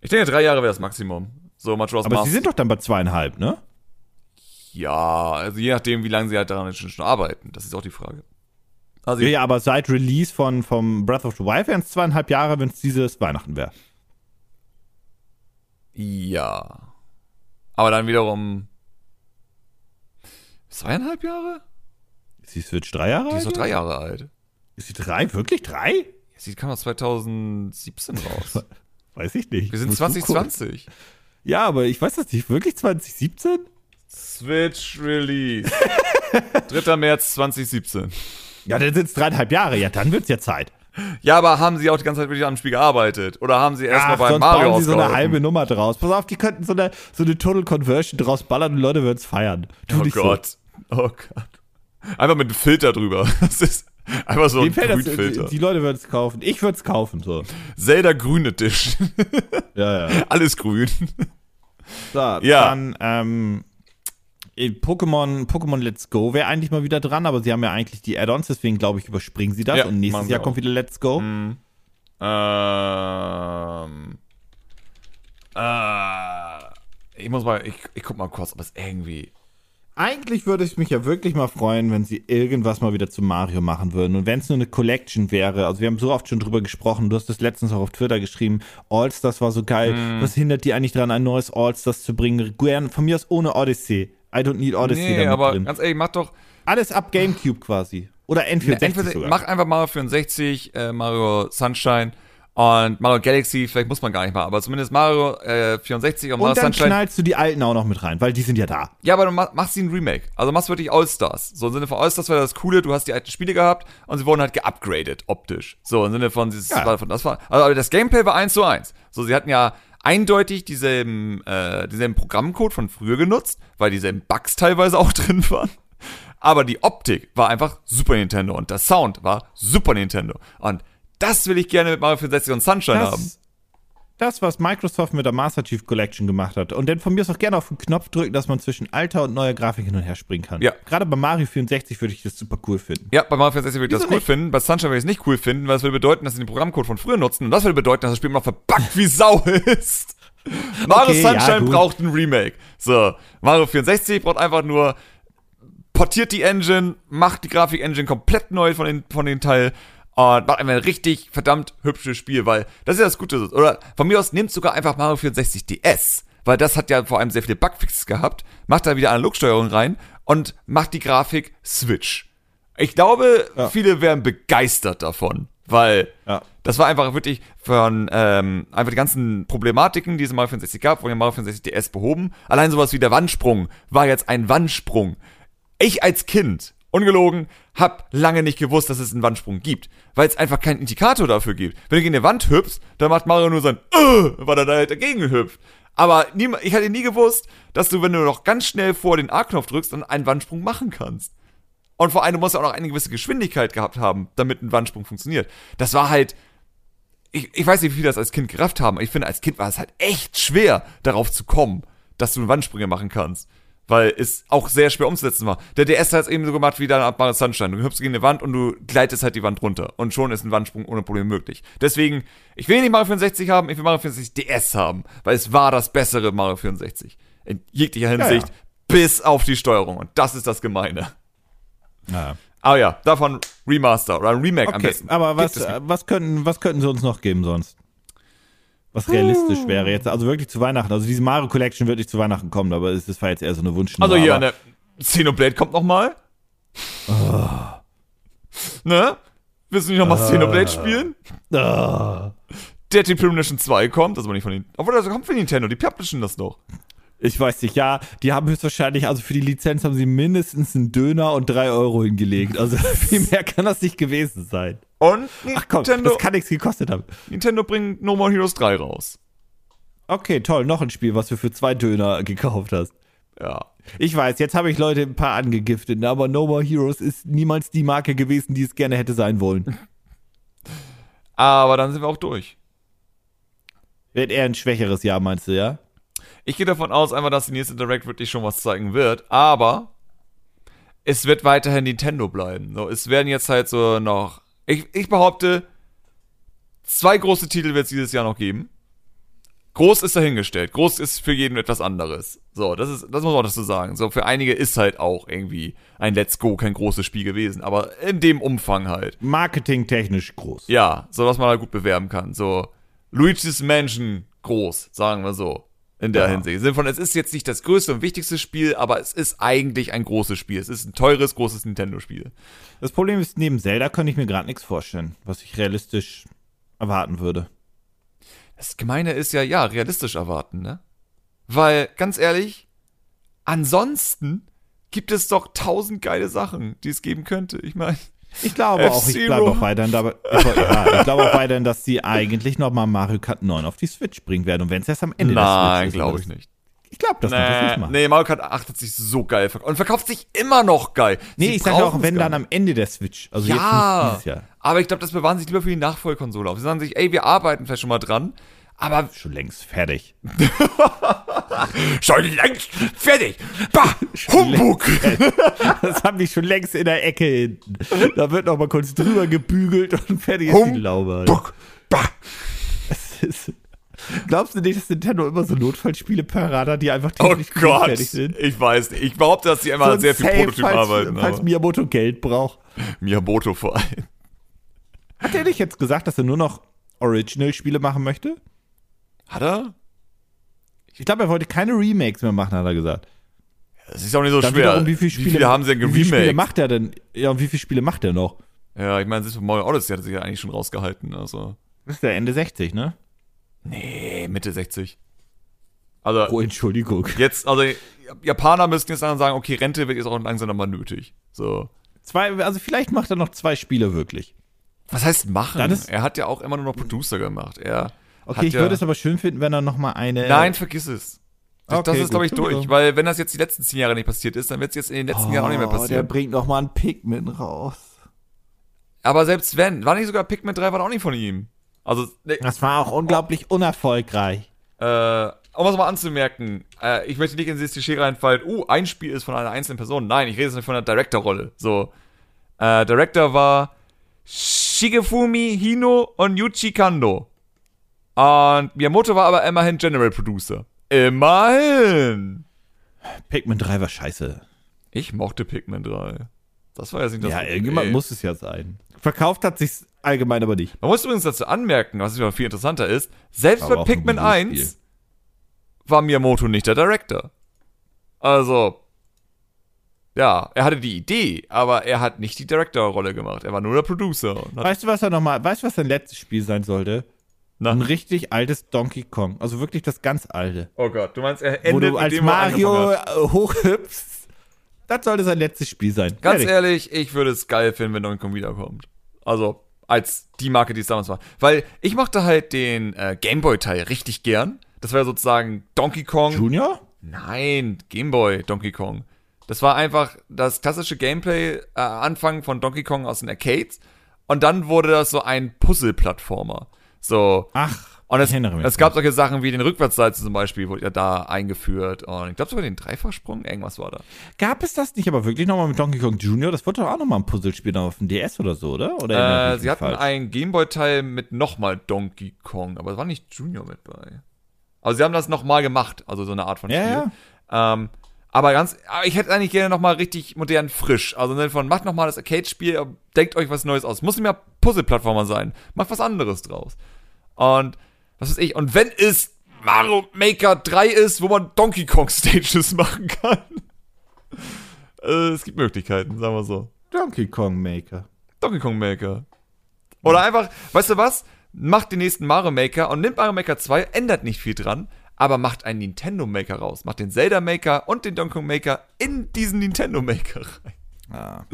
Ich denke, drei Jahre wäre das Maximum. So, Aber Mask. sie sind doch dann bei zweieinhalb, ne? Ja, also je nachdem, wie lange sie halt daran schon, schon arbeiten. Das ist auch die Frage. Also ja, ja, aber seit Release von vom Breath of the Wild wären es zweieinhalb Jahre, wenn es dieses Weihnachten wäre. Ja. Aber dann wiederum zweieinhalb Jahre? Ist die Switch drei Jahre alt? Die ist doch drei Jahre alt. Ist sie drei? Wirklich drei? Sie kam doch 2017 raus. Weiß ich nicht. Wir sind 2020. Ja, aber ich weiß das nicht. Wirklich 2017? Switch Release. 3. März 2017. Ja, dann sind es dreieinhalb Jahre. Ja, dann wird es ja Zeit. Ja, aber haben sie auch die ganze Zeit wirklich am Spiel gearbeitet? Oder haben sie erstmal bei Mario bauen sie so eine halbe Nummer draus. Pass auf, die könnten so eine, so eine Total Conversion draus ballern und Leute würden es feiern. Tu oh Gott. So. Oh Gott. Einfach mit einem Filter drüber. Das ist Einfach so ein Grünfilter. Die Leute würden es kaufen. Ich würde es kaufen. So. Zelda Grün Edition. ja, ja. Alles grün. So, ja. dann ähm, Pokémon, Pokémon Let's Go wäre eigentlich mal wieder dran, aber sie haben ja eigentlich die Add-ons, deswegen glaube ich, überspringen sie das ja, und nächstes Jahr auch. kommt wieder Let's Go. Mhm. Ähm. Äh, ich muss mal, ich, ich guck mal kurz, ob es irgendwie. Eigentlich würde ich mich ja wirklich mal freuen, wenn sie irgendwas mal wieder zu Mario machen würden. Und wenn es nur eine Collection wäre, also wir haben so oft schon drüber gesprochen, du hast das letztens auch auf Twitter geschrieben, All-Stars war so geil. Mm. Was hindert die eigentlich daran, ein neues All-Stars zu bringen? Gern, von mir aus ohne Odyssey. I don't need Odyssey. Nee, aber drin. ganz ehrlich, mach doch. Alles ab Gamecube quasi. Oder N64 nee. Mach einfach Mario 64, äh, Mario Sunshine und Mario Galaxy, vielleicht muss man gar nicht mal, aber zumindest Mario äh, 64 und, und Mario dann Sunshine. knallst du die alten auch noch mit rein, weil die sind ja da. Ja, aber du machst sie ein Remake. Also machst wirklich All-Stars. So im Sinne von All-Stars war das Coole, du hast die alten Spiele gehabt und sie wurden halt geupgradet, optisch. So im Sinne von, dieses, ja. war, das war, also das Gameplay war eins zu eins. So, sie hatten ja eindeutig dieselben, äh, dieselben Programmcode von früher genutzt, weil dieselben Bugs teilweise auch drin waren. Aber die Optik war einfach Super Nintendo und der Sound war Super Nintendo. Und das will ich gerne mit Mario 64 und Sunshine das, haben. Das, was Microsoft mit der Master Chief Collection gemacht hat. Und dann von mir ist auch gerne auf den Knopf drücken, dass man zwischen alter und neuer Grafik hin und her springen kann. Ja. Gerade bei Mario 64 würde ich das super cool finden. Ja, bei Mario 64 würde ich das cool nicht? finden. Bei Sunshine würde ich es nicht cool finden, weil es würde bedeuten, dass sie den Programmcode von früher nutzen. Und das würde bedeuten, dass das Spiel immer noch verbuggt wie Sau ist. Mario okay, Sunshine ja, braucht ein Remake. So, Mario 64 braucht einfach nur portiert die Engine, macht die Grafik-Engine komplett neu von den, von den Teil und macht einfach ein richtig verdammt hübsches Spiel, weil das ist ja das Gute. Oder von mir aus nimmt sogar einfach Mario 64 DS, weil das hat ja vor allem sehr viele Bugfixes gehabt, macht da wieder Analogsteuerung rein und macht die Grafik Switch. Ich glaube, ja. viele wären begeistert davon, weil ja. das war einfach wirklich von ähm, einfach die ganzen Problematiken, die es in Mario 64 gab, wurden ja Mario 64 DS behoben. Allein sowas wie der Wandsprung war jetzt ein Wandsprung. Ich als Kind ungelogen, hab lange nicht gewusst, dass es einen Wandsprung gibt, weil es einfach keinen Indikator dafür gibt. Wenn du gegen eine Wand hüpfst, dann macht Mario nur sein äh, weil er da halt dagegen hüpft. Aber nie, ich hatte nie gewusst, dass du, wenn du noch ganz schnell vor den A-Knopf drückst, dann einen Wandsprung machen kannst. Und vor allem, du musst auch noch eine gewisse Geschwindigkeit gehabt haben, damit ein Wandsprung funktioniert. Das war halt, ich, ich weiß nicht, wie viele das als Kind gerafft haben. Ich finde, als Kind war es halt echt schwer, darauf zu kommen, dass du einen Wandsprung machen kannst weil es auch sehr schwer umzusetzen war. Der DS hat es eben so gemacht wie dann Mario Sunshine. Du hüpfst gegen eine Wand und du gleitest halt die Wand runter. Und schon ist ein Wandsprung ohne Probleme möglich. Deswegen, ich will nicht Mario 64 haben, ich will Mario 64 DS haben, weil es war das bessere Mario 64. In jeglicher Hinsicht, ja, ja. bis auf die Steuerung. Und das ist das Gemeine. Ja. Aber ja, davon Remaster oder ein Remake okay, am besten. Aber was, was, könnten, was könnten sie uns noch geben sonst? Was realistisch wäre jetzt. Also wirklich zu Weihnachten. Also diese Mario Collection wird nicht zu Weihnachten kommen, aber es war jetzt eher so eine Wunsch. Also hier, ne, Xenoblade kommt noch mal. Oh. Ne? Willst du nicht noch mal uh. Xenoblade spielen? Uh. Dead Premonition 2 kommt, also nicht von den. Obwohl, das kommt von Nintendo, die publishen das noch. Ich weiß nicht, ja, die haben höchstwahrscheinlich, also für die Lizenz haben sie mindestens einen Döner und drei Euro hingelegt. Also viel mehr kann das nicht gewesen sein. Und Ach komm, Nintendo, das kann nichts gekostet haben. Nintendo bringt No More Heroes 3 raus. Okay, toll. Noch ein Spiel, was du für zwei Döner gekauft hast. Ja. Ich weiß, jetzt habe ich Leute ein paar angegiftet, ne, aber No More Heroes ist niemals die Marke gewesen, die es gerne hätte sein wollen. aber dann sind wir auch durch. Wird eher ein schwächeres Jahr, meinst du, ja? Ich gehe davon aus, einfach, dass die nächste Direct wirklich schon was zeigen wird, aber es wird weiterhin Nintendo bleiben. So, es werden jetzt halt so noch ich, ich behaupte, zwei große Titel wird es dieses Jahr noch geben. Groß ist dahingestellt. Groß ist für jeden etwas anderes. So, das ist, das muss man auch dazu sagen. So, für einige ist halt auch irgendwie ein Let's Go kein großes Spiel gewesen, aber in dem Umfang halt. Marketingtechnisch groß. Ja, so was man halt gut bewerben kann. So, Luigi's Mansion groß, sagen wir so in der ja. Hinsicht. Im Sinne von, es ist jetzt nicht das größte und wichtigste Spiel, aber es ist eigentlich ein großes Spiel. Es ist ein teures, großes Nintendo-Spiel. Das Problem ist, neben Zelda könnte ich mir gerade nichts vorstellen, was ich realistisch erwarten würde. Das Gemeine ist ja, ja, realistisch erwarten, ne? Weil, ganz ehrlich, ansonsten gibt es doch tausend geile Sachen, die es geben könnte. Ich meine, ich glaube auch, ich bleibe auch weiterhin dabei. Ich, ja, ich glaube auch weiterhin, dass sie eigentlich nochmal Mario Kart 9 auf die Switch bringen werden. Und wenn es erst am Ende Nein, glaube ich nicht. Ich glaube, das nee, macht das mal. Nee, Mario Kart 8 hat sich so geil verkauft. Und verkauft sich immer noch geil. Nee, Sie ich sage auch, wenn dann am Ende der Switch. Also ja, jetzt nicht dieses Jahr. Aber ich glaube, das bewahren sich lieber für die Nachfolgekonsole auf. Sie sagen sich, ey, wir arbeiten vielleicht schon mal dran. Aber schon längst fertig. schon längst fertig. Bah, Humbug. das haben die schon längst in der Ecke hinten. Da wird noch mal kurz drüber gebügelt und fertig ist die Laube. Humbug. Bah. Ist, glaubst du nicht, dass Nintendo immer so Notfallspiele parat hat, die einfach oh Gott, fertig sind? Ich weiß nicht. Ich behaupte, dass sie immer so sehr viel Prototyp arbeiten. Falls Miyamoto Geld braucht. Miyamoto vor allem. Hat er nicht jetzt gesagt, dass er nur noch Original-Spiele machen möchte? Hat er? Ich glaube, er wollte keine Remakes mehr machen, hat er gesagt. Das ist auch nicht so Dann schwer. Wie, viele Spiele, wie viele haben sie denn geremaked? Wie viele Spiele macht er denn? Ja, und wie viele Spiele macht er noch? Ja, ich meine, Mario Odyssey hat sich ja eigentlich schon rausgehalten. Also. Das ist der Ende 60, ne? Nee, Mitte 60. Also, oh, Entschuldigung. Jetzt, also Japaner müssten jetzt dann sagen, okay, Rente wird jetzt auch langsam nochmal nötig. So. Zwei, also vielleicht macht er noch zwei Spiele wirklich. Was heißt machen? er hat ja auch immer nur noch Producer gemacht. Er okay, ich ja würde es aber schön finden, wenn er nochmal eine. Nein, vergiss es. Das, okay, das ist, glaube ich, durch. Weil, wenn das jetzt die letzten zehn Jahre nicht passiert ist, dann wird es jetzt in den letzten oh, Jahren auch nicht mehr passieren. Der bringt nochmal ein Pikmin raus. Aber selbst wenn, war nicht sogar Pikmin 3 war auch nicht von ihm. Also, ne, das war auch unglaublich oh. unerfolgreich. Äh, um es mal anzumerken, äh, ich möchte nicht in dieses Klischee reinfallen, uh, ein Spiel ist von einer einzelnen Person. Nein, ich rede jetzt nicht von einer Director-Rolle. So, äh, Director war Shigefumi Hino und Yuchi Kando. Und Miyamoto war aber immerhin General Producer. Immerhin! Pikmin 3 war scheiße. Ich mochte Pikmin 3. Das war ja nicht das Ja, irgendjemand muss es ja sein. Verkauft hat sich's allgemein aber nicht. Man muss übrigens dazu anmerken, was viel interessanter ist, selbst aber bei Pikmin 1 war Miyamoto nicht der Director. Also, ja, er hatte die Idee, aber er hat nicht die Director-Rolle gemacht. Er war nur der Producer. Weißt du, was er nochmal, weißt du, was sein letztes Spiel sein sollte? Na? Ein richtig altes Donkey Kong. Also wirklich das ganz alte. Oh Gott, du meinst, er endet Wo du als Mario hochhüpfst. Das sollte sein letztes Spiel sein. Ganz Ehrlich. ehrlich, ich würde es geil finden, wenn Donkey Kong wiederkommt. Also, als die Marke, die es damals war. Weil ich mochte halt den äh, Gameboy-Teil richtig gern. Das war sozusagen Donkey Kong. Junior? Nein, Gameboy Donkey Kong. Das war einfach das klassische Gameplay-Anfang äh, von Donkey Kong aus den Arcades. Und dann wurde das so ein Puzzle-Plattformer. So. Ach. Und es, es gab solche Sachen wie den Rückwärtssalz zum Beispiel, wurde ja da eingeführt. Und ich glaube sogar den Dreifachsprung, irgendwas war da. Gab es das nicht aber wirklich nochmal mit Donkey Kong Jr.? Das wurde doch auch nochmal ein Puzzlespiel auf dem DS oder so, oder? oder äh, sie hatten falsch? ein Gameboy-Teil mit nochmal Donkey Kong, aber es war nicht Junior mit bei. Also sie haben das nochmal gemacht, also so eine Art von Spiel. Ja, ja. Ähm, aber ganz, aber ich hätte eigentlich gerne nochmal richtig modern frisch. Also von macht nochmal das Arcade-Spiel, denkt euch was Neues aus. Muss nicht mehr Puzzle-Plattformer sein. Macht was anderes draus. Und was weiß ich, und wenn es Mario Maker 3 ist, wo man Donkey Kong Stages machen kann. äh, es gibt Möglichkeiten, sagen wir so. Donkey Kong Maker. Donkey Kong Maker. Oder einfach, weißt du was? Macht den nächsten Mario Maker und nimmt Mario Maker 2, ändert nicht viel dran, aber macht einen Nintendo Maker raus. Macht den Zelda Maker und den Donkey Kong Maker in diesen Nintendo Maker rein. Ja.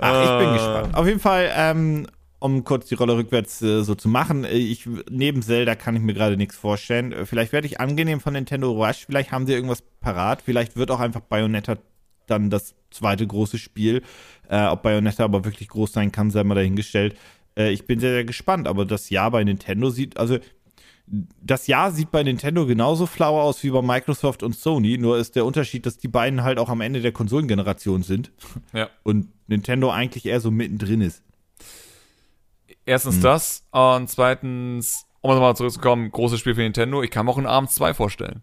Ach, ich bin äh. gespannt. Auf jeden Fall, ähm, um kurz die Rolle rückwärts äh, so zu machen. Äh, ich, neben Zelda kann ich mir gerade nichts vorstellen. Äh, vielleicht werde ich angenehm von Nintendo überrascht. Vielleicht haben sie irgendwas parat. Vielleicht wird auch einfach Bayonetta dann das zweite große Spiel. Äh, ob Bayonetta aber wirklich groß sein kann, sei mal dahingestellt. Äh, ich bin sehr, sehr gespannt. Aber das Jahr bei Nintendo sieht, also das Jahr sieht bei Nintendo genauso flau aus wie bei Microsoft und Sony. Nur ist der Unterschied, dass die beiden halt auch am Ende der Konsolengeneration sind. Ja. Und Nintendo eigentlich eher so mittendrin ist. Erstens mhm. das und zweitens, um nochmal zurückzukommen, großes Spiel für Nintendo. Ich kann mir auch ein ARMS 2 vorstellen.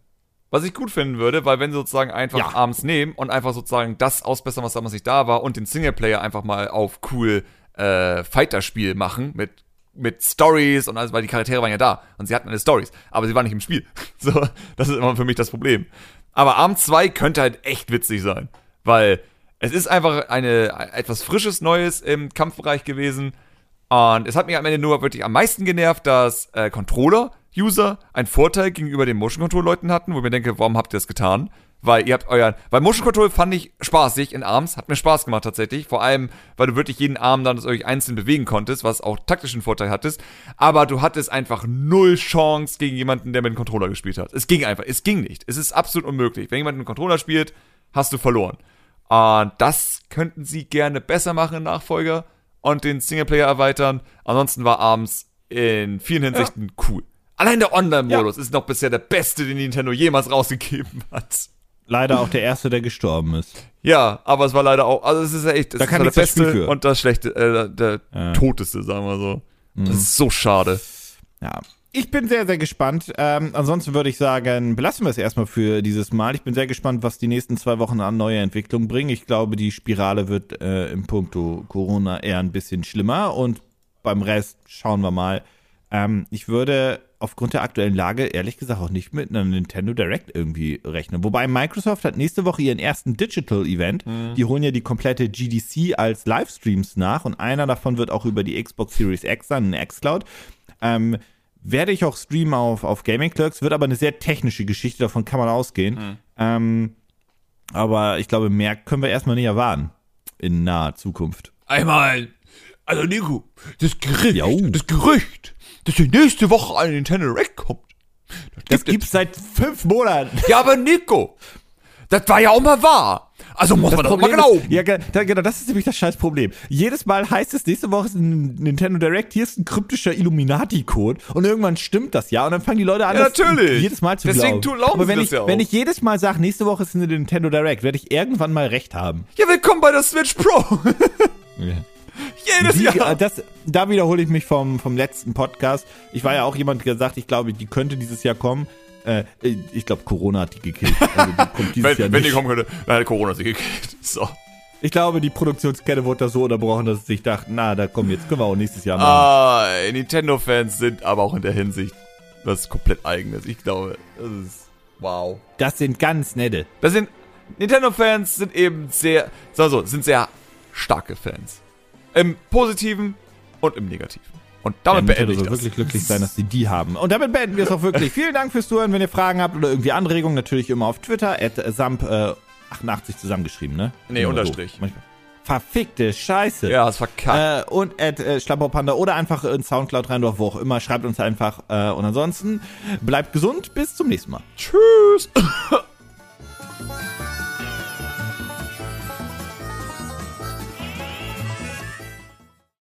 Was ich gut finden würde, weil wenn sie sozusagen einfach ja. ARMS nehmen und einfach sozusagen das ausbessern, was damals nicht da war und den Singleplayer einfach mal auf cool äh, Fighter-Spiel machen mit mit Stories und alles, weil die Charaktere waren ja da und sie hatten eine Stories, aber sie waren nicht im Spiel. So, das ist immer für mich das Problem. Aber ARMS 2 könnte halt echt witzig sein, weil es ist einfach eine etwas frisches Neues im Kampfbereich gewesen und es hat mich am Ende nur wirklich am meisten genervt, dass äh, Controller-User einen Vorteil gegenüber den Motion-Control-Leuten hatten, wo ich mir denke, warum habt ihr das getan? weil ihr habt euren, weil Motion Control fand ich spaßig in Arms, hat mir Spaß gemacht tatsächlich, vor allem, weil du wirklich jeden Arm dann euch einzeln bewegen konntest, was auch taktischen Vorteil hattest, aber du hattest einfach null Chance gegen jemanden, der mit dem Controller gespielt hat. Es ging einfach, es ging nicht. Es ist absolut unmöglich. Wenn jemand mit dem Controller spielt, hast du verloren. Und das könnten sie gerne besser machen Nachfolger und den Singleplayer erweitern. Ansonsten war Arms in vielen Hinsichten ja. cool. Allein der Online-Modus ja. ist noch bisher der beste, den Nintendo jemals rausgegeben hat. Leider auch der erste, der gestorben ist. Ja, aber es war leider auch, also es ist ja echt, es da ist der beste und das schlechte, äh, der ja. toteste, sagen wir so. Mhm. Das ist so schade. Ja. Ich bin sehr, sehr gespannt. Ähm, ansonsten würde ich sagen, belassen wir es erstmal für dieses Mal. Ich bin sehr gespannt, was die nächsten zwei Wochen an neue Entwicklungen bringen. Ich glaube, die Spirale wird äh, im Punkto Corona eher ein bisschen schlimmer und beim Rest schauen wir mal. Ähm, ich würde aufgrund der aktuellen Lage ehrlich gesagt auch nicht mit einem Nintendo Direct irgendwie rechnen. Wobei Microsoft hat nächste Woche ihren ersten Digital Event. Mhm. Die holen ja die komplette GDC als Livestreams nach und einer davon wird auch über die Xbox Series X sein, eine Xcloud. Ähm, werde ich auch streamen auf, auf Gaming Clerks, wird aber eine sehr technische Geschichte, davon kann man ausgehen. Mhm. Ähm, aber ich glaube, mehr können wir erstmal nicht erwarten in naher Zukunft. Einmal, also Nico, das Gerücht, jo. das Gerücht, dass die nächste Woche ein Nintendo Direct kommt. Das, das gibt's seit fünf Monaten. Ja, aber Nico, das war ja auch mal wahr. Also muss das man Problem doch mal glauben. Ist, ja, genau, das ist nämlich das scheiß Problem. Jedes Mal heißt es, nächste Woche ist ein Nintendo Direct, hier ist ein kryptischer Illuminati-Code und irgendwann stimmt das ja und dann fangen die Leute an, ja, natürlich. jedes Mal zu Deswegen glauben. Deswegen Aber wenn ich, ja wenn ich jedes Mal sage, nächste Woche ist eine Nintendo Direct, werde ich irgendwann mal recht haben. Ja, willkommen bei der Switch Pro. ja. Jedes die, Jahr. Das, da wiederhole ich mich vom, vom letzten Podcast. Ich war ja auch jemand, der gesagt, ich glaube, die könnte dieses Jahr kommen. Äh, ich glaube, Corona hat die gekillt. Also die kommt dieses wenn, Jahr wenn die kommen könnte, dann hat Corona sie gekillt. So. Ich glaube, die Produktionskette wurde da so unterbrochen, dass sie sich dachten, na, da kommen jetzt können wir auch nächstes Jahr machen. Ah, Nintendo-Fans sind aber auch in der Hinsicht was komplett eigenes. Ich glaube, das ist wow. Das sind ganz nette. Das sind Nintendo-Fans sind eben sehr, so, sind sehr starke Fans. Im Positiven und im Negativen. Und damit ja, beende ich das. wirklich glücklich sein, dass sie die haben. Und damit beenden wir es auch wirklich. Vielen Dank fürs Zuhören. Wenn ihr Fragen habt oder irgendwie Anregungen, natürlich immer auf Twitter, at samp88 äh, zusammengeschrieben, ne? Nee, immer Unterstrich. So. Verfickte Scheiße. Ja, ist verkackt. Äh, und at äh, Schlapperpanda oder einfach in Soundcloud rein oder wo auch immer. Schreibt uns einfach. Äh, und ansonsten bleibt gesund. Bis zum nächsten Mal. Tschüss.